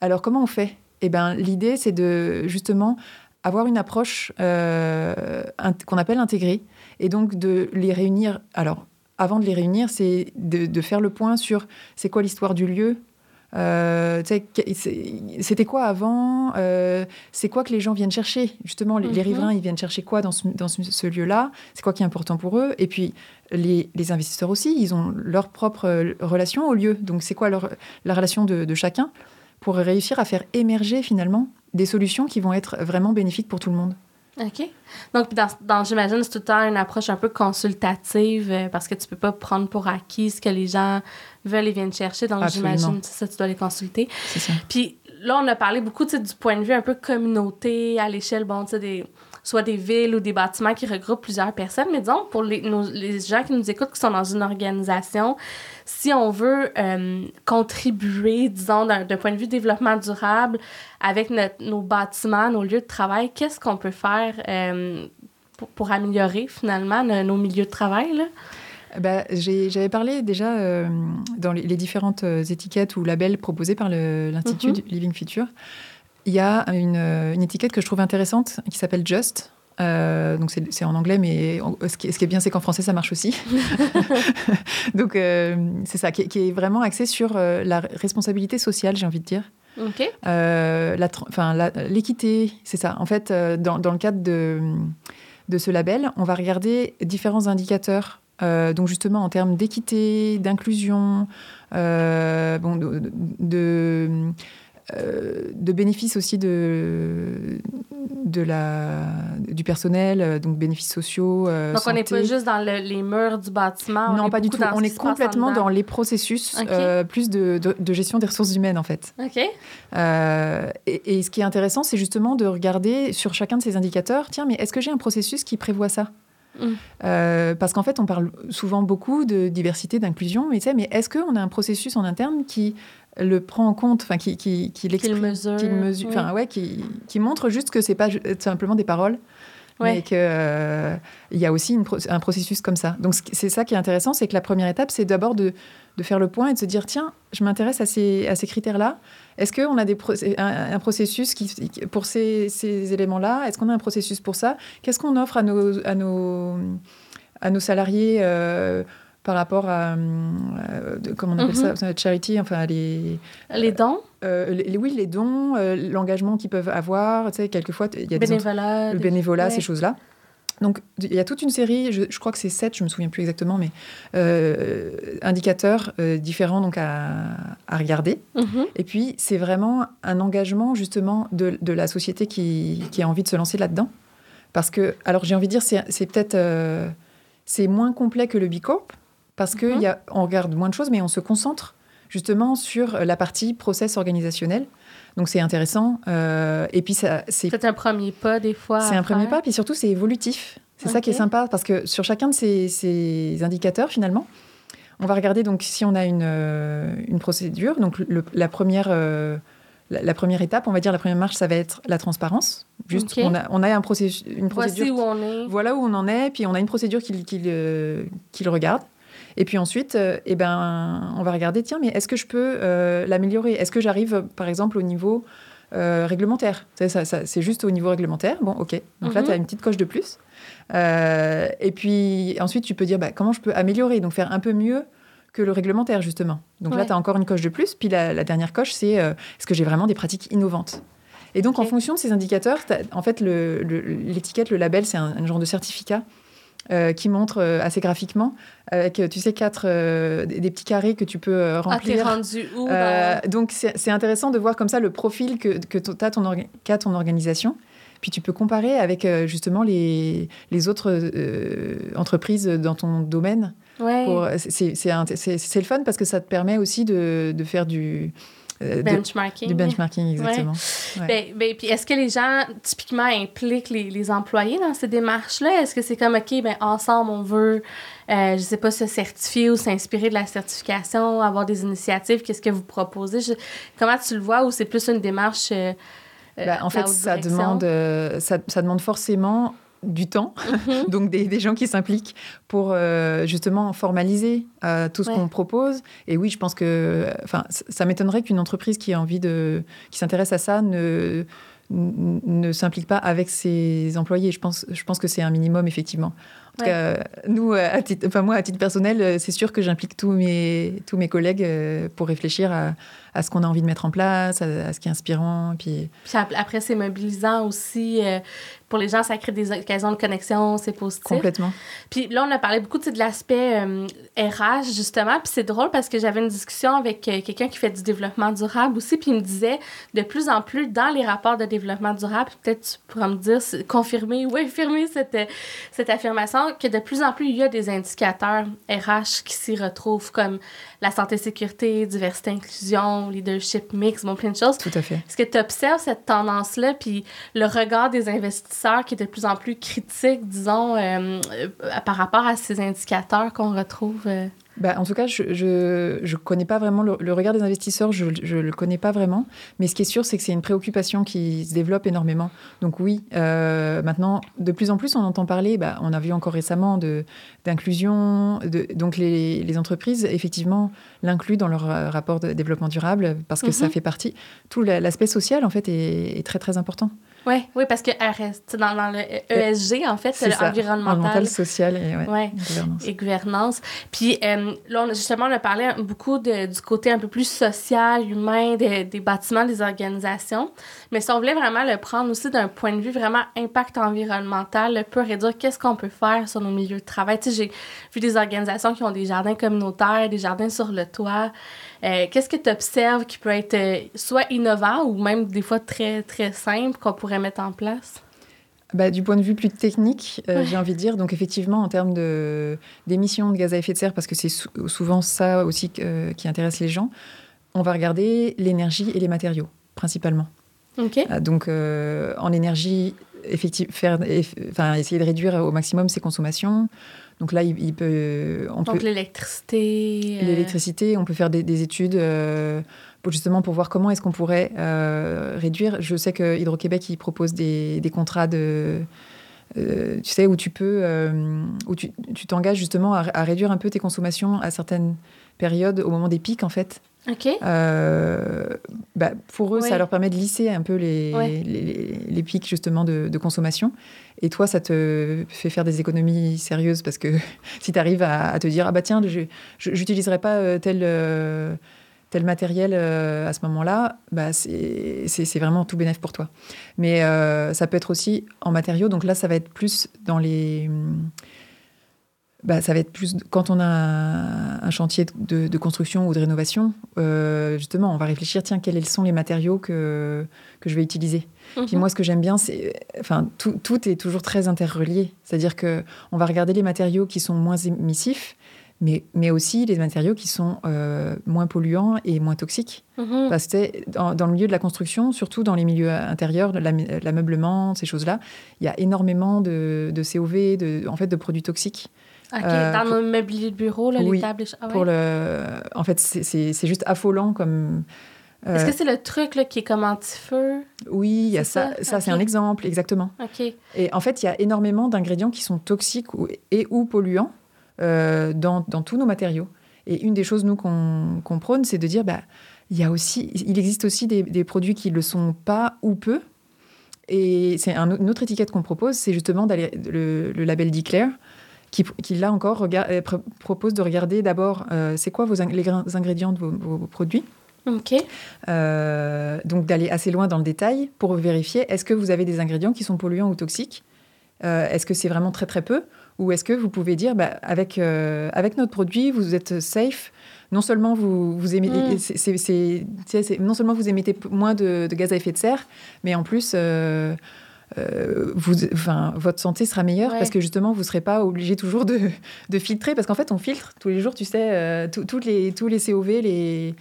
Alors comment on fait? Eh bien, l'idée, c'est de justement avoir une approche euh, qu'on appelle intégrée, et donc de les réunir. Alors, avant de les réunir, c'est de, faire le point sur c'est quoi l'histoire du lieu, euh, c'était quoi avant euh, C'est quoi que les gens viennent chercher Justement, les, mhm. riverains, ils viennent chercher quoi dans ce, lieu-là C'est quoi qui est important pour eux Et puis, les, investisseurs aussi, ils ont leur propre euh, relation au lieu. Donc, c'est quoi leur, la relation de, chacun pour réussir à faire émerger finalement des solutions qui vont être vraiment bénéfiques pour tout le monde OK. Donc, dans, j'imagine, c'est tout le temps une approche un peu consultative parce que tu peux pas prendre pour acquis ce que les gens veulent et viennent chercher. Donc, j'imagine, ça, tu dois les consulter. C'est ça. Puis là, on a parlé beaucoup du point de vue un peu communauté, à l'échelle, bon, tu sais, des soit des villes ou des bâtiments qui regroupent plusieurs personnes. Mais disons, pour les, les gens qui nous écoutent, qui sont dans une organisation, si on veut euh, contribuer, disons, d'un point de vue développement durable avec notre, nos bâtiments, nos lieux de travail, qu'est-ce qu'on peut faire euh, pour, pour, améliorer finalement nos milieux de travail? Là? Bah, J'avais parlé déjà euh, dans les, différentes euh, étiquettes ou labels proposés par l'Institut mhm. Living Future. Il y a une, une, étiquette que je trouve intéressante qui s'appelle Just. Euh, donc c'est en anglais, mais ce, qui, ce, qui, est bien, c'est qu'en français, ça marche aussi. [LAUGHS] [LAUGHS] donc c'est ça, qui, est vraiment axé sur la responsabilité sociale, j'ai envie de dire. Okay. L'équité, c'est ça. En fait, dans, dans, le cadre de, de ce label, on va regarder différents indicateurs euh, donc justement en termes d'équité, d'inclusion, euh, bon, de, de, euh, bénéfices aussi de, de la, du personnel, donc bénéfices sociaux. donc on n'est pas juste dans les murs du bâtiment. Non, pas du tout. On est complètement dans les processus, plus de, de, gestion des ressources humaines en fait. OK. Et, et, ce qui est intéressant, c'est justement de regarder sur chacun de ces indicateurs, tiens, mais est-ce que j'ai un processus qui prévoit ça? Euh, parce qu'en fait, on parle souvent beaucoup de diversité, d'inclusion, mais, mais est-ce qu'on a un processus en interne qui le prend en compte, enfin qui, qui, qui l'exprime, mesure, qui, mesure, ouais, qui, qui montre juste que c'est pas simplement des paroles, mais qu'il euh, y a aussi une, un processus comme ça. Donc c'est ça qui est intéressant, c'est que la première étape, c'est d'abord de, de, faire le point et de se dire tiens, je m'intéresse à ces, à ces critères-là. Est-ce qu'on a des un, processus qui, pour ces, ces éléments-là Est-ce qu'on a un processus pour ça? Qu'est-ce qu'on offre à nos, à nos, à nos salariés euh, par rapport à, euh, comment on appelle mm-hmm. ça, charity, enfin les les dons? Euh, les, oui, les dons, l'engagement qu'ils peuvent avoir, tu sais, quelquefois il y a bénévolat, le bénévolat, ces choses-là. Donc, il y a toute une série, je, crois que c'est sept, je me souviens plus exactement, mais euh, indicateurs euh, différents donc à, regarder. Mm-hmm. Et puis, c'est vraiment un engagement justement de, la société qui, a envie de se lancer là-dedans. Parce que, alors j'ai envie de dire, c'est peut-être euh, c'est moins complet que le B Corp, parce qu'on mm-hmm. regarde moins de choses, mais on se concentre justement sur la partie process organisationnel. Donc c'est intéressant. Euh, et puis c'est. Un premier pas des fois. C'est un premier pas, puis surtout c'est évolutif. C'est ça qui est sympa parce que sur chacun de ces, indicateurs finalement, on va regarder donc si on a une, euh, une procédure. Donc la première. Euh, la, première étape, on va dire la première marche, ça va être la transparence. Juste, on, a, on a un une procédure. Voici où on est. Voilà où on en est, puis on a une procédure qui, qui, qui le regarde. Et puis ensuite, euh, eh ben, on va regarder, tiens, mais est-ce que je peux euh, l'améliorer? Est-ce que j'arrive, par exemple, au niveau euh, réglementaire? C'est juste au niveau réglementaire. Bon, ok. Donc là, mhm. tu as une petite coche de plus. et puis ensuite, tu peux dire, bah, comment je peux améliorer? Donc faire un peu mieux que le réglementaire, justement. Donc là, tu as encore une coche de plus. Puis la, la dernière coche, c'est est-ce que j'ai vraiment des pratiques innovantes? Et donc, en fonction de ces indicateurs, en fait, le- le- l'étiquette, le, label, c'est un, un genre de certificat euh, qui montre euh, assez graphiquement, avec, euh, tu sais, quatre, euh, des, des petits carrés que tu peux Ah, remplir. rendu où? Dans- donc, c'est intéressant de voir comme ça le profil que, que t'as ton, qu'a ton organisation. Puis tu peux comparer avec justement les, les autres entreprises dans ton domaine. Ouais. C'est le fun parce que ça te permet aussi de, de faire du, euh, de- benchmarking. du benchmarking, exactement. Ouais. Ben, ben, puis est-ce que les gens, typiquement, impliquent les, les employés dans ces démarches-là? Est-ce que c'est comme, OK, ben, ensemble, on veut, euh, je sais pas, se certifier ou s'inspirer de la certification, avoir des initiatives? Qu'est-ce que vous proposez? Je- comment tu le vois? Ou c'est plus une démarche euh, euh, Bah, en de fait, ça direction? demande, euh, ça, ça demande forcément du temps, Mhm. [LAUGHS] donc des, des gens qui s'impliquent pour euh, justement formaliser euh, tout ce Ouais. qu'on propose. Et oui, je pense que, enfin, ça, m'étonnerait qu'une entreprise qui a envie de, qui s'intéresse à ça ne ne s'implique pas avec ses employés. Je pense, je pense que c'est un minimum effectivement. En tout Ouais. cas, nous, euh, à titre, enfin moi, à titre personnel, euh, c'est sûr que j'implique tous mes tous mes collègues euh, pour réfléchir à, à ce qu'on a envie de mettre en place, à, à ce qui est inspirant, puis Puis ap- après, c'est mobilisant aussi. pour les gens, ça crée des occasions de connexion, c'est positif. complètement. Puis là, on a parlé beaucoup tu sais, de l'aspect euh, RH, justement. Puis c'est drôle parce que j'avais une discussion avec quelqu'un qui fait du développement durable aussi. Puis il me disait de plus en plus dans les rapports de développement durable, peut-être tu pourras me dire, confirmer ou infirmer cette, cette affirmation, que de plus en plus il y a des indicateurs RH qui s'y retrouvent comme la santé, sécurité, diversité, inclusion, leadership mix, bon, plein de choses. Tout à fait. Est-ce que tu observes cette tendance-là, puis le regard des investisseurs qui est de plus en plus critique, disons, euh, euh, par rapport à ces indicateurs qu'on retrouve? euh? Bah, en tout cas, je je, je connais pas vraiment le, le regard des investisseurs, je ne le connais pas vraiment. Mais ce qui est sûr, c'est que c'est une préoccupation qui se développe énormément. Donc oui, euh, maintenant, de plus en plus, on entend parler, bah, on a vu encore récemment d'inclusion. Donc les, les entreprises, effectivement, l'incluent dans leur euh, rapport de développement durable parce que ça Mhm. fait partie. Tout la- l'aspect social, en fait, est, est très, très important. Oui, oui, parce que RS, dans, dans le ESG, en fait, C'est l'environnemental. Environnemental, social et ouais, Ouais. gouvernance. et gouvernance. Puis euh, là, on a, justement, on a parlé beaucoup de- du côté un peu plus social, humain, des- des bâtiments, des organisations. Mais si on voulait vraiment le prendre aussi d'un point de vue vraiment impact environnemental, le pur et dur, qu'est-ce qu'on peut faire sur nos milieux de travail? Tu sais, j'ai vu des organisations qui ont des jardins communautaires, des jardins sur le toit. Euh, qu'est-ce que tu observes qui peut être euh, soit innovant ou même des fois très, très simple qu'on pourrait mettre en place? Bah, du point de vue plus technique, euh, Ouais. j'ai envie de dire, donc effectivement, en termes d'émissions de, gaz à effet de serre, parce que c'est sou- souvent ça aussi que- qui intéresse les gens, on va regarder l'énergie et les matériaux, principalement. OK. Donc, en énergie, effective, faire, eff- essayer de réduire au maximum ses consommations. Donc là, il, il peut, on Donc peut l'électricité. euh, l'électricité, on peut faire des, des études euh, pour justement pour voir comment est-ce qu'on pourrait euh, réduire. Je sais que Hydro-Québec il propose des, des contrats de euh, tu sais où tu peux euh, où tu tu t'engages justement à, à réduire un peu tes consommations à certaines périodes au moment des pics en fait. OK. Euh, bah, pour eux, ça leur permet de lisser un peu les, Ouais. les, les- les pics justement de, de consommation. Et toi, ça te fait faire des économies sérieuses parce que [LAUGHS] si tu arrives à, à te dire ah bah tiens, je j'utiliserai pas euh, tel euh, tel matériel à ce moment-là, bah c'est vraiment tout bénéf pour toi. Mais euh, ça peut être aussi en matériaux. Donc là, ça va être plus dans les hum, bah, ça va être plus quand on a un, chantier de, de construction ou de rénovation. euh, justement, on va réfléchir tiens, quels sont les matériaux que, que je vais utiliser. Puis Mhm. moi, ce que j'aime bien, c'est. Enfin, tout, tout est toujours très interrelié. C'est-à-dire que on va regarder les matériaux qui sont moins émissifs, mais, mais aussi les matériaux qui sont euh, moins polluants et moins toxiques. Mhm. Parce que dans, dans le milieu de la construction, surtout dans les milieux intérieurs, l'ameublement, ces choses-là, il y a énormément de, de COV, de, en fait, de produits toxiques. Euh, dans pour- nos mobiliers de bureau, là, Oui, les tables, ah ouais. Pour le... En fait, c'est- juste affolant comme. euh, Est-ce que c'est le truc là, qui est comme anti-feu? oui, il y a c'est ça. ça? C'est un exemple, exactement. Et en fait, il y a énormément d'ingrédients qui sont toxiques ou, et ou polluants euh, dans, dans tous nos matériaux. Et une des choses, nous, qu'on qu'on prône, c'est de dire, bah, il, y a aussi, il existe aussi des, des produits qui ne le sont pas ou peu. Et c'est un- une autre étiquette qu'on propose, c'est justement le, le label Declare, qui, qui là encore euh, pr- propose de regarder d'abord euh, c'est quoi vos, les ingrédients de vos, vos produits. OK. Euh, donc d'aller assez loin dans le détail pour vérifier est-ce que vous avez des ingrédients qui sont polluants ou toxiques? Euh, Est-ce que c'est vraiment très très peu? Ou est-ce que vous pouvez dire bah, avec, euh, avec notre produit, vous êtes safe non seulement vous, vous émettez, Mm. non seulement vous émettez moins de, de gaz à effet de serre, mais en plus euh, euh, vous, enfin, votre santé sera meilleure Ouais. parce que justement vous ne serez pas obligé toujours de, [LAUGHS] de filtrer parce qu'en fait on filtre tous les jours, tu sais, euh, les tous les COV, les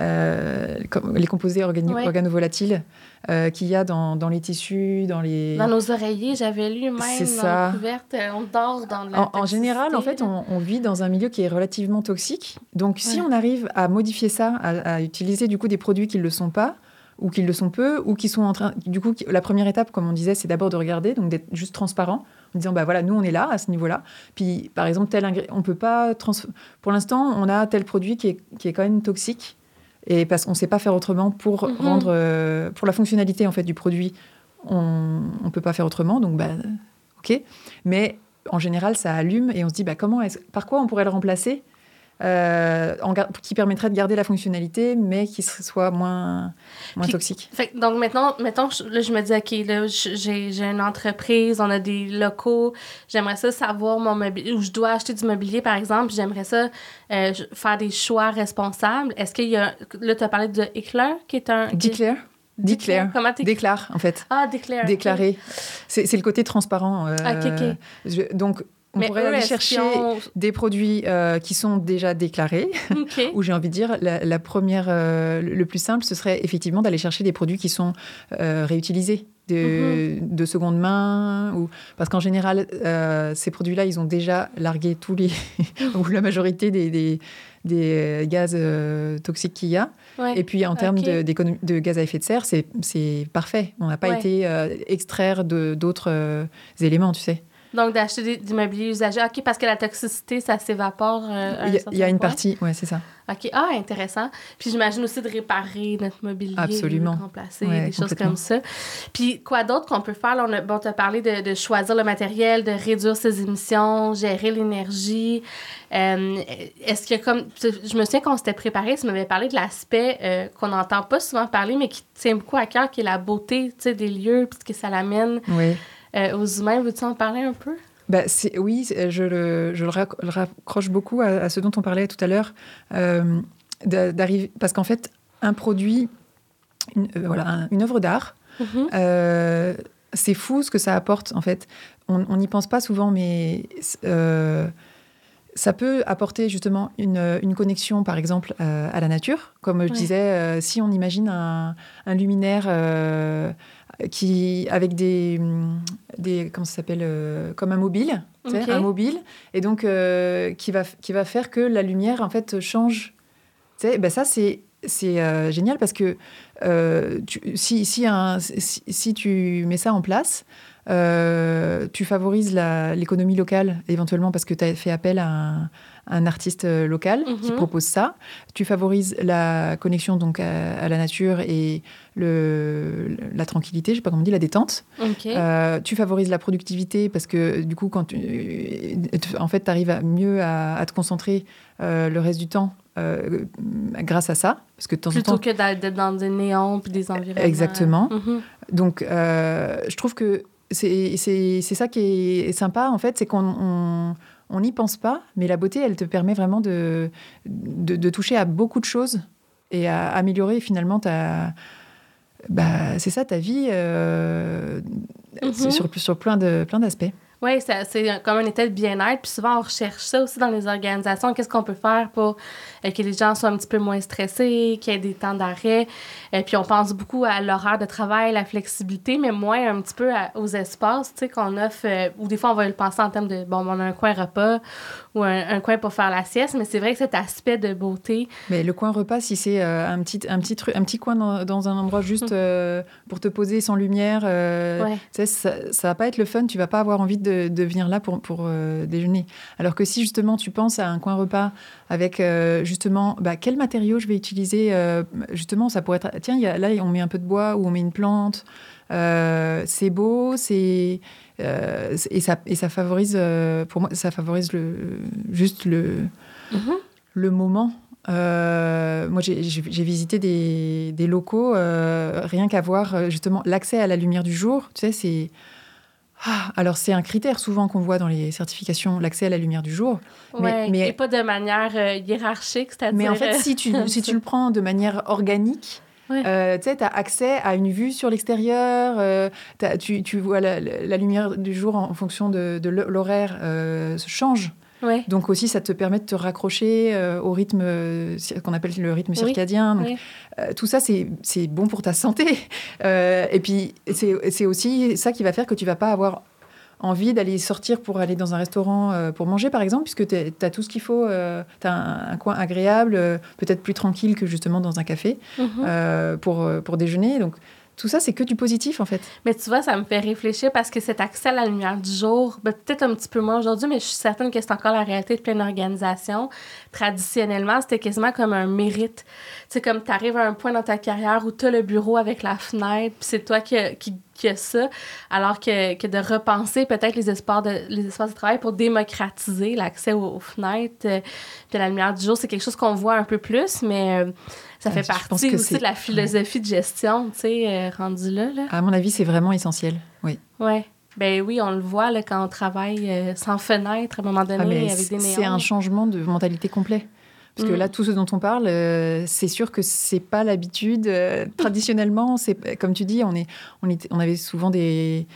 euh, les composés organi- Ouais. organovolatiles qu'il y a dans, dans les tissus, dans les. Dans nos oreillers, j'avais lu même C'est dans ça. la couverte, on dort dans la En, en général, en fait, on, on vit dans un milieu qui est relativement toxique. Donc, si on arrive à modifier ça, à, à utiliser du coup des produits qui ne le sont pas, ou qui le sont peu, ou qui sont en train. Du coup, la première étape, comme on disait, c'est d'abord de regarder, donc d'être juste transparent, en disant bah voilà, nous on est là à ce niveau-là. Puis, par exemple, tel ingré- on peut pas. trans- Pour l'instant, on a tel produit qui est, qui est quand même toxique, et parce qu'on ne sait pas faire autrement pour Mhm. rendre. euh, pour la fonctionnalité en fait du produit, on ne peut pas faire autrement. Donc, bah, ok. Mais en général, ça allume et on se dit bah, comment est par quoi on pourrait le remplacer euh, en qui permettrait de garder la fonctionnalité, mais qui soit moins, moins Puis- toxique. Fait donc maintenant, mettons, je- là, je me dis, OK, là, j'ai une entreprise, on a des locaux, j'aimerais ça savoir mon mobilier, ou je dois acheter du mobilier, par exemple, j'aimerais ça euh, faire des choix responsables. Est-ce qu'il y a, là, tu as parlé de Eclair, qui est un... Declare, t'écris? déclare en fait. Ah, Declare. ok. Déclarer. C'est c'est le côté transparent. euh, Ok, ok. je- donc, on Mais pourrait eux, aller chercher ont- des produits euh, qui sont déjà déclarés, [LAUGHS] OK. ou j'ai envie de dire, la, la première, euh, le plus simple, ce serait effectivement d'aller chercher des produits qui sont euh, réutilisés, de, Mhm. de seconde main, ou parce qu'en général, ces produits-là, ils ont déjà largué tous les, [LAUGHS] ou la majorité des, des, des gaz toxiques qu'il y a. Ouais. Et puis en termes de, gaz à effet de serre, c'est, parfait. On n'a pas Ouais. été extraire de, d'autres éléments, tu sais. Donc, d'acheter des- du mobilier usagé. OK, parce que la toxicité, ça s'évapore. euh, Il y a, il y a une partie, ouais, c'est ça. OK. Ah, intéressant. Puis j'imagine aussi de réparer notre mobilier. Absolument. de remplacer, Ouais, des choses comme ça. Puis quoi d'autre qu'on peut faire? Là, on a, bon, as parlé de, de choisir le matériel, de réduire ses émissions, gérer l'énergie. Euh, Est-ce a comme... Je me souviens qu'on s'était préparé, tu m'avais parlé de l'aspect euh, qu'on n'entend pas souvent parler, mais qui tient beaucoup à cœur, qui est la beauté tu sais, des lieux, puis ce que ça l'amène Oui. Euh, aux humains. Veux-tu en parler un peu? C'est, oui, je le, je le rac- le raccroche beaucoup à, à ce dont on parlait tout à l'heure, euh, parce qu'en fait, un produit, une, euh, voilà, un- une œuvre d'art, Mhm. euh, c'est fou ce que ça apporte, en fait. On n'y pense pas souvent, mais euh, ça peut apporter justement une, une connexion, par exemple, euh, à la nature. Comme je Ouais. disais, euh, si on imagine un, un luminaire euh, qui, avec des, des comment ça s'appelle, euh, comme un mobile, un mobile, et donc euh, qui, va, qui va faire que la lumière, en fait, change. Ben ça, c'est c'est euh, génial parce que tu- si, si, un- si, si tu mets ça en place, tu favorises l'économie locale éventuellement parce que tu as fait appel à un, un artiste euh, local qui Mhm. propose ça. Tu favorises la connexion donc à, à la nature et le, la tranquillité, je sais pas comment on dit, la détente. Euh, tu favorises la productivité parce que du coup, quand tu, euh, en fait, tu arrives mieux à, à te concentrer euh, le reste du temps euh, grâce à ça, parce que de temps en Plutôt temps, que d'être dans des néons puis des environnements. Exactement. Mhm. donc je trouve que c'est ça qui est sympa en fait, c'est qu'on on- n'y pense pas, mais la beauté, elle te permet vraiment de, de, de toucher à beaucoup de choses et à améliorer finalement ta, bah, c'est ça ta vie euh, Mhm. sur, sur plein de plein d'aspects. Oui, c'est comme un état de bien-être. Puis souvent, on recherche ça aussi dans les organisations. Qu'est-ce qu'on peut faire pour que les gens soient un petit peu moins stressés, qu'il y ait des temps d'arrêt. Et puis, on pense beaucoup à l'horaire de travail, la flexibilité, mais moins un petit peu à- aux espaces tu sais, qu'on offre. euh, ou des fois, on va le penser en termes de, bon, on a un coin repas ou un, un coin pour faire la sieste. Mais c'est vrai que cet aspect de beauté, Mais le coin repas, si c'est euh, un, petit, un, petit un petit coin dans, dans un endroit juste [LAUGHS] euh, pour te poser sans lumière, euh, ouais. ça, ça va pas être le fun. Tu vas pas avoir envie de, de venir là pour, pour euh, déjeuner. Alors que si justement tu penses à un coin repas avec euh, justement bah, quel matériau je vais utiliser, euh, justement ça pourrait être tiens il y a, là on met un peu de bois ou on met une plante. Euh, c'est beau, c'est et ça et ça favorise pour moi ça favorise le juste le Mhm. le moment. Moi, j'ai- visité des, des locaux, rien qu'à voir justement l'accès à la lumière du jour. Tu sais, c'est. Ah, alors, c'est un critère souvent qu'on voit dans les certifications, l'accès à la lumière du jour. Mais- mais- et pas de manière euh, hiérarchique, c'est-à-dire... Mais en fait, euh, si tu, si tu le [LAUGHS] prends de manière organique, Ouais. euh, tu sais, tu as accès à une vue sur l'extérieur, euh, tu, tu vois la, la- la lumière du jour en, en fonction de, de l'horaire euh, se change. Ouais. Donc aussi, ça te permet de te raccrocher euh, au rythme euh, qu'on appelle le rythme Oui, circadien. Donc, oui. euh, tout ça, c'est bon pour ta santé. [LAUGHS] Et puis, c'est aussi ça qui va faire que tu vas pas avoir envie d'aller sortir pour aller dans un restaurant euh, pour manger, par exemple, puisque tu as tout ce qu'il faut. tu as un, un coin agréable, euh, peut-être plus tranquille que justement dans un café Mhm. pour, pour déjeuner. Donc, tout ça, c'est que du positif, en fait. Mais tu vois, ça me fait réfléchir parce que cet accès à la lumière du jour, ben, peut-être un petit peu moins aujourd'hui, mais je suis certaine que c'est encore la réalité de plein d'organisations. Traditionnellement, c'était quasiment comme un mérite. Sais, comme tu arrives à un point dans ta carrière où tu as le bureau avec la fenêtre, puis c'est toi qui, qui a ça, alors que, que de repenser peut-être les espaces de, les espaces de travail pour démocratiser l'accès aux, aux fenêtres, euh, puis à la lumière du jour, c'est quelque chose qu'on voit un peu plus, mais euh, ça Euh, fait partie que aussi c'est- de la philosophie de gestion, tu sais, euh, rendu là. là. À mon avis, c'est vraiment essentiel. Oui. Ouais. Ben oui, on le voit là, quand on travaille euh, sans fenêtre à un moment donné Ah, mais avec des c'est néons. un changement de mentalité complet. Parce que Mm. là, tout ce dont on parle, euh, c'est sûr que c'est pas l'habitude. euh, [LAUGHS] traditionnellement, c'est comme tu dis, on est, on est- on avait souvent des.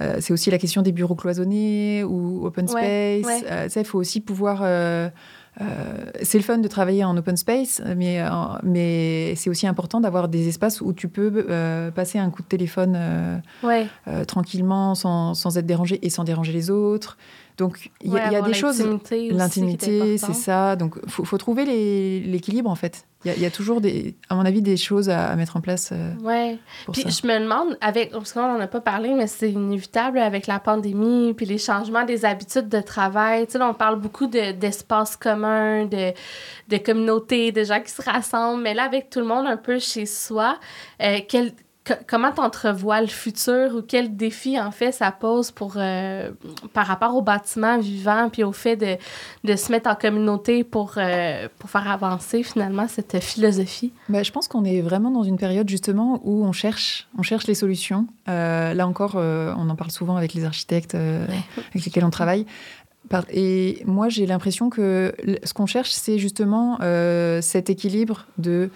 euh, c'est aussi la question des bureaux cloisonnés ou open space. ouais. Il faut aussi pouvoir. c'est le fun de travailler en open space, mais, mais c'est aussi important d'avoir des espaces où tu peux passer un coup de téléphone Ouais, tranquillement, sans, sans être dérangé et sans déranger les autres. Donc, il y a, ouais, il y a avoir des choses. l'intimité c'est ça. Donc, il faut, faut trouver l'équilibre, en fait. Il y, a, il y a toujours, des, à mon avis, des choses à, à mettre en place euh, Ouais. Puis ça. je me demande, avec, parce qu'on n'en a pas parlé, mais c'est inévitable avec la pandémie, puis les changements des habitudes de travail. Tu sais, là, on parle beaucoup de- d'espaces communs, de, de communautés, de gens qui se rassemblent, mais là, avec tout le monde un peu chez soi, euh, quel, co- comment t'entrevois le futur ou quel défi, en fait, ça pose pour, euh, par rapport au bâtiment vivant, puis au fait de, de se mettre en communauté pour, euh, pour faire avancer, finalement, cette philosophie? Bah, je pense qu'on est vraiment dans une période, justement, où on cherche, on cherche les solutions. Euh, là encore, on en parle souvent avec les architectes avec lesquels on travaille. Et moi, j'ai l'impression que ce qu'on cherche, c'est justement cet équilibre de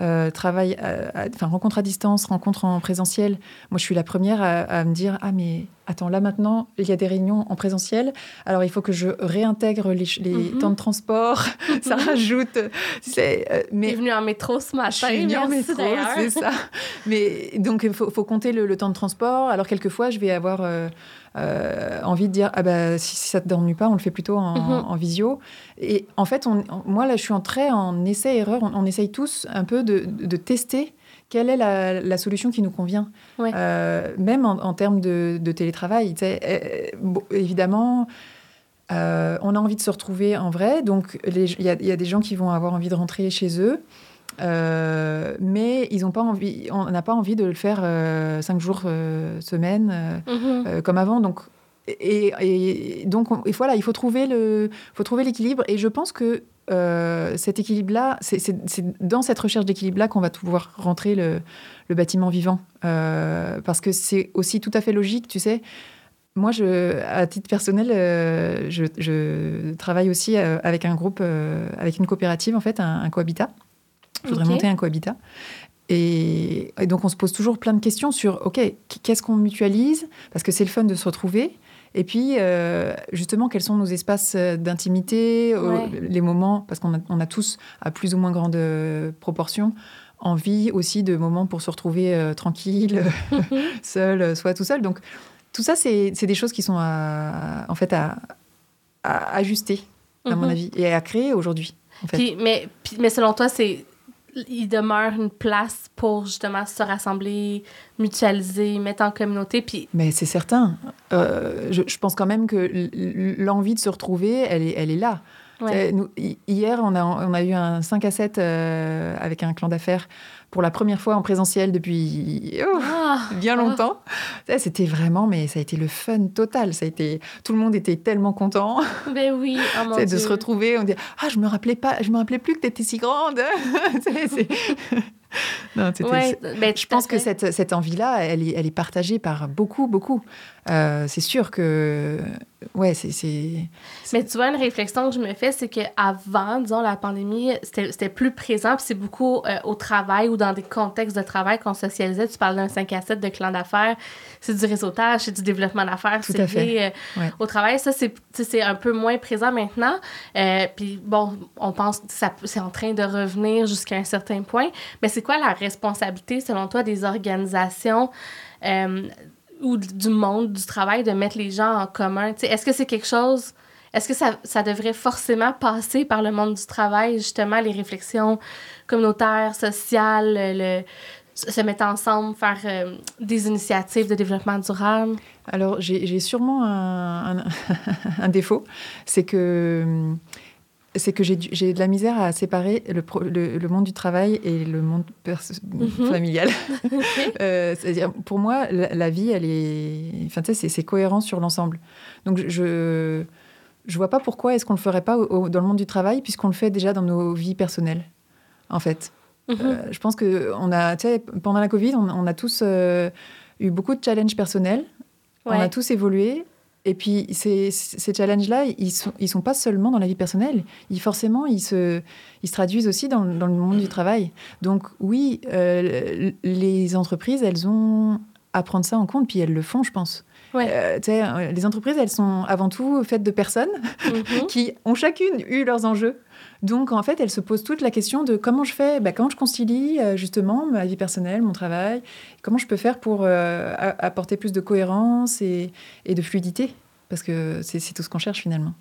euh, travail, à- à- enfin rencontre à distance, rencontre en présentiel. Moi, je suis la première à, à me dire ah mais attends là maintenant il y a des réunions en présentiel, alors il faut que je réintègre les, Mhm. temps de transport. [LAUGHS] Ça rajoute, c'est euh, Mais... venu en métro matin, je suis en métro, c'est ça. [LAUGHS] Mais donc, il faut, faut compter le, le temps de transport. Alors, quelquefois, je vais avoir euh, envie de dire Ah, bah, si, si ça ne te t'ennuie pas, on le fait plutôt en, Mhm. en visio. Et en fait, on, on- moi, là, je suis en en essai-erreur. On, on essaye tous un peu de, de tester quelle est la, la solution qui nous convient, Ouais. Euh, même en, en termes de, de télétravail. Euh, bon, évidemment. euh, on a envie de se retrouver en vrai, donc il y, y a des gens qui vont avoir envie de rentrer chez eux, euh, mais ils ont pas envie, on n'a pas envie de le faire euh, cinq jours euh, semaine euh, Mhm. comme avant. Donc, et, et donc, on- et voilà, il faut trouver le, faut trouver l'équilibre. Et je pense que cet équilibre-là, c'est- dans cette recherche d'équilibre-là qu'on va pouvoir rentrer le, le bâtiment vivant, parce que c'est aussi tout à fait logique, tu sais. Moi, je, à titre personnel, je, je travaille aussi avec un groupe, avec une coopérative, en fait, un, un cohabitat. Voudrais Ok. monter un cohabitat. Et, et donc, on se pose toujours plein de questions sur, OK, qu'est-ce qu'on mutualise? Parce que c'est le fun de se retrouver. Et puis, euh, justement, quels sont nos espaces euh, d'intimité, euh, Ouais. les moments, parce qu'on a, on a tous, à plus ou moins grande proportion, envie aussi de moments pour se retrouver euh, tranquille, [LAUGHS] [LAUGHS] seul, soit tout seul. Donc, tout ça, c'est des choses qui sont à, en fait à, à ajuster, à mon Mhm. avis, et à créer aujourd'hui. En fait. Puis, mais, mais selon toi, c'est il demeure une place pour justement se rassembler, mutualiser, mettre en communauté. Puis, Mais c'est certain. Euh, je, je pense quand même que l'envie de se retrouver, elle est, elle est là. Nous, hier, on a, on a eu un 5 à 7 avec un clan d'affaires pour la première fois en présentiel depuis oh, ah, bien ah. longtemps. C'était vraiment, mais ça a été le fun total. Ça a été, tout le monde était tellement content. Ben oui, oh [LAUGHS] de se retrouver. On dit ah je me rappelais pas, je me rappelais plus que tu étais si grande. [LAUGHS] [LAUGHS] non, ben, je pense que cette, cette envie-là, elle, elle, est partagée par beaucoup, beaucoup. Euh, c'est sûr que. Ouais, c'est. Mais tu vois, une réflexion que je me fais, c'est qu'avant, disons, la pandémie, c'était plus présent, puis c'est beaucoup euh, au travail ou dans des contextes de travail qu'on socialisait. Tu parles d'un 5 à 7 de clan d'affaires, c'est du réseautage, c'est du développement d'affaires, c'est lié euh, au travail. Ça, c'est un peu moins présent maintenant. puis bon, on pense que c'est en train de revenir jusqu'à un certain point. Mais c'est quoi la responsabilité, selon toi, des organisations? Ou du monde du travail de mettre les gens en commun? Est-ce que c'est quelque chose, est-ce que ça, ça, devrait forcément passer par le monde du travail, justement, les réflexions communautaires, sociales, le, se mettre ensemble, faire euh, des initiatives de développement durable? Alors, j'ai sûrement un, un, [LAUGHS] un défaut, c'est que c'est que j'ai de la misère à séparer le, le, monde du travail et le monde mhm. familial. [LAUGHS] euh, C'est-à-dire, pour moi, la, vie, elle est. Enfin, tu sais, c'est cohérent sur l'ensemble. Donc, je je vois pas pourquoi est-ce qu'on le ferait pas dans le monde du travail, puisqu'on le fait déjà dans nos vies personnelles, en fait. Mhm. Euh, je pense que on a, tu sais, pendant la Covid, on, a tous euh, eu beaucoup de challenges personnels. On a tous évolué et puis, ces, ces challenges-là, ils ne sont, ils sont pas seulement dans la vie personnelle. Ils, forcément, ils se, ils se traduisent aussi dans, dans le monde du travail. Donc, oui, euh, les entreprises, elles ont à prendre ça en compte, puis elles le font, je pense. Ouais. Euh, euh, les entreprises, elles sont avant tout faites de personnes mhm. [LAUGHS] qui ont chacune eu leurs enjeux. Donc, en fait, elles se posent toute la question de comment je fais, bah, comment je concilie justement ma vie personnelle, mon travail, comment je peux faire pour apporter plus de cohérence et, et de fluidité, parce que c'est tout ce qu'on cherche finalement.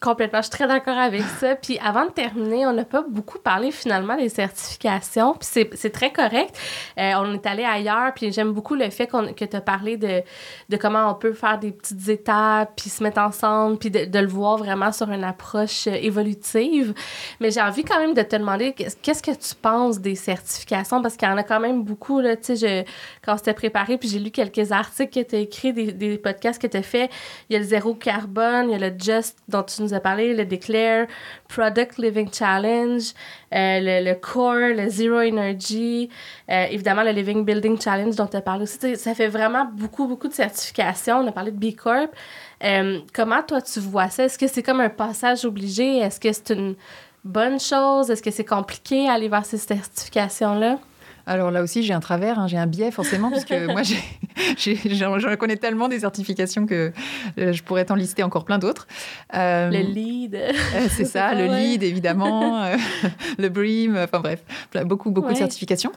Complètement, je suis très d'accord avec ça. Puis avant de terminer, on n'a pas beaucoup parlé finalement des certifications, puis c'est très correct. Euh, on est allé ailleurs, puis j'aime beaucoup le fait que tu as parlé de, de comment on peut faire des petites étapes, puis se mettre ensemble, puis de, de le voir vraiment sur une approche euh, évolutive. Mais j'ai envie quand même de te demander qu'est-ce que tu penses des certifications, parce qu'il y en a quand même beaucoup, là, tu sais, quand c'était préparé, puis j'ai lu quelques articles que tu as écrits, des, des podcasts que tu as fait. Il y a le zéro carbone, il y a le Just dont tu nous a parlé, le Declare, Product Living Challenge, euh, le, Core, le Zero Energy, euh, évidemment le Living Building Challenge dont tu as parlé aussi. ça fait vraiment beaucoup, beaucoup de certifications. On a parlé de B Corp. Euh, comment toi tu vois ça? Est-ce que c'est comme un passage obligé? Est-ce que c'est une bonne chose? Est-ce que c'est compliqué aller vers ces certifications-là? Alors là aussi, j'ai un travers, hein, j'ai un biais forcément, parce que [LAUGHS] moi, j'en connais tellement des certifications que euh, je pourrais t'en lister encore plein d'autres. Euh, le lead. Euh, c'est [LAUGHS] ça, le lead, évidemment, le BREAM, enfin bref, beaucoup, beaucoup de certifications.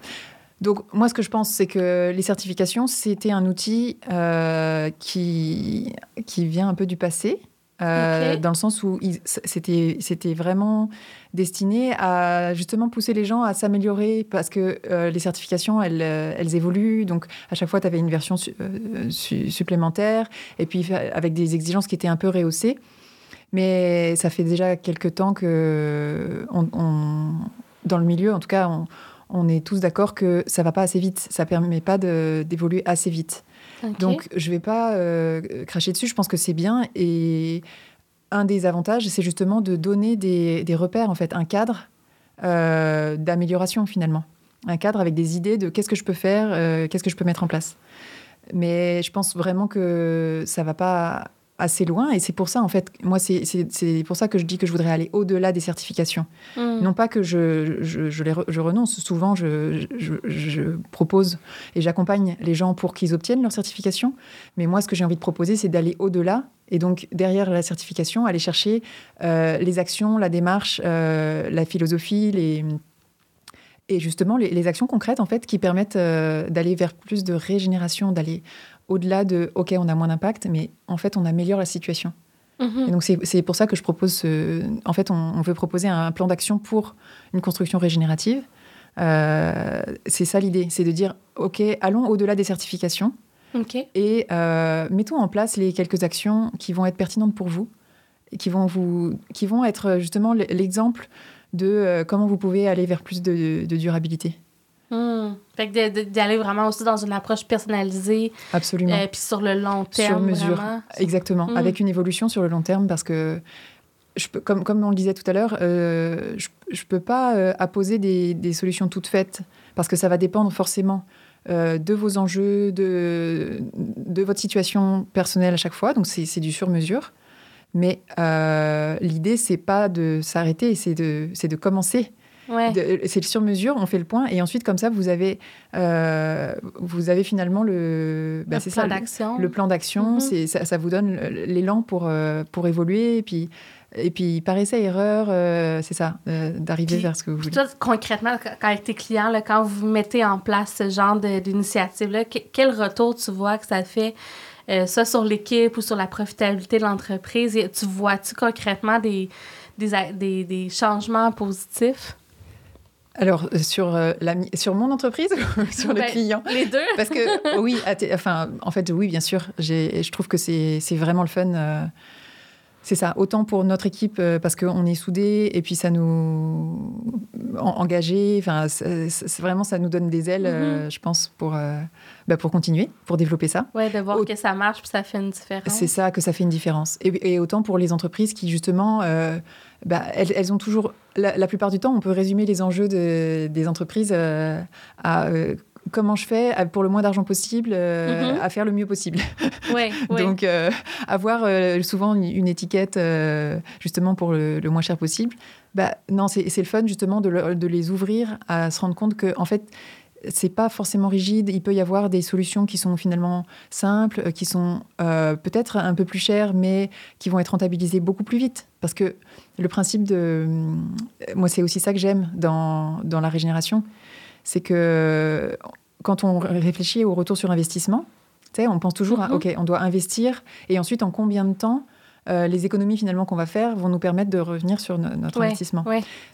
Donc moi, ce que je pense, c'est que les certifications, c'était un outil qui, qui vient un peu du passé, dans le sens où c'était vraiment destiné à justement pousser les gens à s'améliorer parce que euh, les certifications, elles, euh, elles, évoluent. Donc, à chaque fois, tu avais une version euh, supplémentaire et puis avec des exigences qui étaient un peu rehaussées. Mais ça fait déjà quelques temps que, on, dans le milieu, en tout cas, on, on est tous d'accord que ça va pas assez vite. Ça permet pas d'évoluer assez vite. Donc, je vais pas cracher dessus. Je pense que c'est bien et un des avantages, c'est justement de donner des, repères, en fait, un cadre euh, d'amélioration finalement. Un cadre avec des idées de qu'est-ce que je peux faire, euh, qu'est-ce que je peux mettre en place. Mais je pense vraiment que ça va pas assez loin. Et c'est pour ça, en fait, moi, c'est pour ça que je dis que je voudrais aller au-delà des certifications. Hmm. Non pas que je, je, les je renonce. Souvent, je, je propose et j'accompagne les gens pour qu'ils obtiennent leur certification. Mais moi, ce que j'ai envie de proposer, c'est d'aller au-delà. Et donc, derrière la certification, aller chercher euh, les actions, la démarche, euh, la philosophie, les et justement les, actions concrètes en fait qui permettent euh, d'aller vers plus de régénération, d'aller au-delà de OK, on a moins d'impact, mais en fait, on améliore la situation. Mhm. Et donc, c'est pour ça que je propose. En fait, on, veut proposer un plan d'action pour une construction régénérative. Euh, c'est ça l'idée, c'est de dire OK, allons au-delà des certifications. Et euh, mettons en place les quelques actions qui vont être pertinentes pour vous qui vont, vous, qui vont être justement l'exemple de comment vous pouvez aller vers plus de, durabilité. Hmm. Fait que d'aller vraiment aussi dans une approche personnalisée. Absolument. Et puis sur le long terme. Sur mesure. Exactement. Hmm. Avec une évolution sur le long terme parce que je peux, comme, comme on le disait tout à l'heure, je ne peux pas apposer des, des, solutions toutes faites parce que ça va dépendre forcément euh, de vos enjeux, de, de votre situation personnelle à chaque fois. Donc, c'est du sur-mesure. Mais euh, l'idée, c'est pas de s'arrêter, c'est de, de commencer. C'est le sur-mesure, on fait le point, et ensuite, comme ça, vous avez, euh, vous avez finalement le, bah, le, plan d'action. le, plan d'action. Mm-hmm. Ça, ça, vous donne l'élan pour, euh, pour évoluer. Et puis, et puis, par essai erreur, euh, c'est ça, d'arriver vers ce que vous voulez. Toi, concrètement, avec tes clients, là, quand vous mettez en place ce genre d'initiative-là, quel retour tu vois que ça fait, soit sur l'équipe ou sur la profitabilité de l'entreprise? Tu vois-tu concrètement des, des, des, changements positifs? Alors, sur, la, sur mon entreprise ou [LAUGHS] sur le ben, client? Les deux. Parce que, [LAUGHS] oui, enfin, en fait, oui, bien sûr. Je trouve que c'est vraiment le fun c'est ça, autant pour notre équipe euh, parce qu'on est soudés et puis ça nous engagés. Enfin, c'est vraiment ça nous donne des ailes, euh, mhm. je pense, pour euh, bah, pour continuer, pour développer ça. Ouais, de voir que ça marche, puis ça fait une différence. C'est ça que ça fait une différence. Et, autant pour les entreprises qui justement, bah, elles, ont toujours, la, plupart du temps, on peut résumer les enjeux des entreprises à comment je fais pour le moins d'argent possible euh, mhm. à faire le mieux possible. Ouais, [LAUGHS] Donc, euh, avoir euh, souvent une, étiquette justement pour le, moins cher possible, bah, non, c'est le fun justement de, de, les ouvrir à se rendre compte que, en fait, c'est pas forcément rigide. Il peut y avoir des solutions qui sont finalement simples, qui sont peut-être un peu plus chères, mais qui vont être rentabilisées beaucoup plus vite. Parce que le principe de. Moi, c'est aussi ça que j'aime dans, dans la régénération c'est que quand on réfléchit au retour sur investissement, on pense toujours à, mhm. OK, on doit investir, et ensuite, en combien de temps euh, les économies finalement qu'on va faire vont nous permettre de revenir sur notre investissement.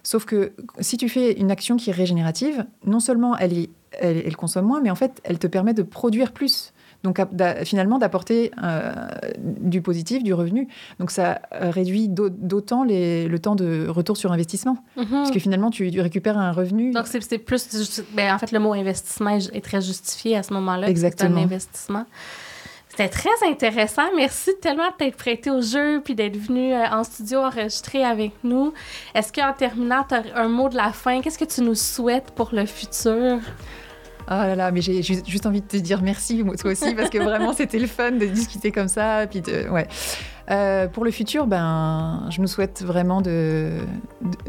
Sauf que si tu fais une action qui est régénérative, non seulement elle, elle, consomme moins, mais en fait, elle te permet de produire plus. Donc finalement d'apporter euh, du positif, du revenu. Donc ça réduit d'autant le temps de retour sur investissement. Mhm. Parce que finalement, tu, récupères un revenu. Donc c'est plus... Ben, en fait, le mot investissement est, très justifié à ce moment-là. Exactement. un investissement. C'était très intéressant. Merci tellement d'être prêté au jeu puis d'être venu euh, en studio enregistrer avec nous. Est-ce qu'en terminant, tu as un mot de la fin? Qu'est-ce que tu nous souhaites pour le futur? Ah là là, mais j'ai juste envie de te dire merci, toi aussi, parce que vraiment, [LAUGHS] c'était le fun de discuter comme ça. Puis ouais. Euh, pour le futur, ben, je nous souhaite vraiment de,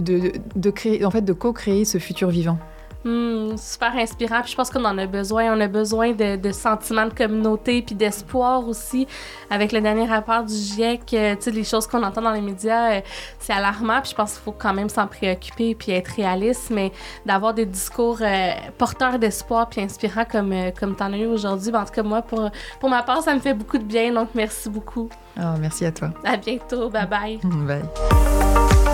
de, de créer, en fait, de co-créer ce futur vivant. Hmm, super inspirant. Puis je pense qu'on en a besoin. On a besoin de, de sentiments de communauté puis d'espoir aussi. Avec le dernier rapport du GIEC, euh, tu sais, les choses qu'on entend dans les médias, euh, c'est alarmant. Puis je pense qu'il faut quand même s'en préoccuper puis être réaliste. Mais d'avoir des discours euh, porteurs d'espoir puis inspirants comme, comme tu en as eu aujourd'hui, ben, en tout cas, moi, pour, pour ma part, ça me fait beaucoup de bien. Donc merci beaucoup. Oh, merci à toi. À bientôt. Bye bye. [LAUGHS] bye.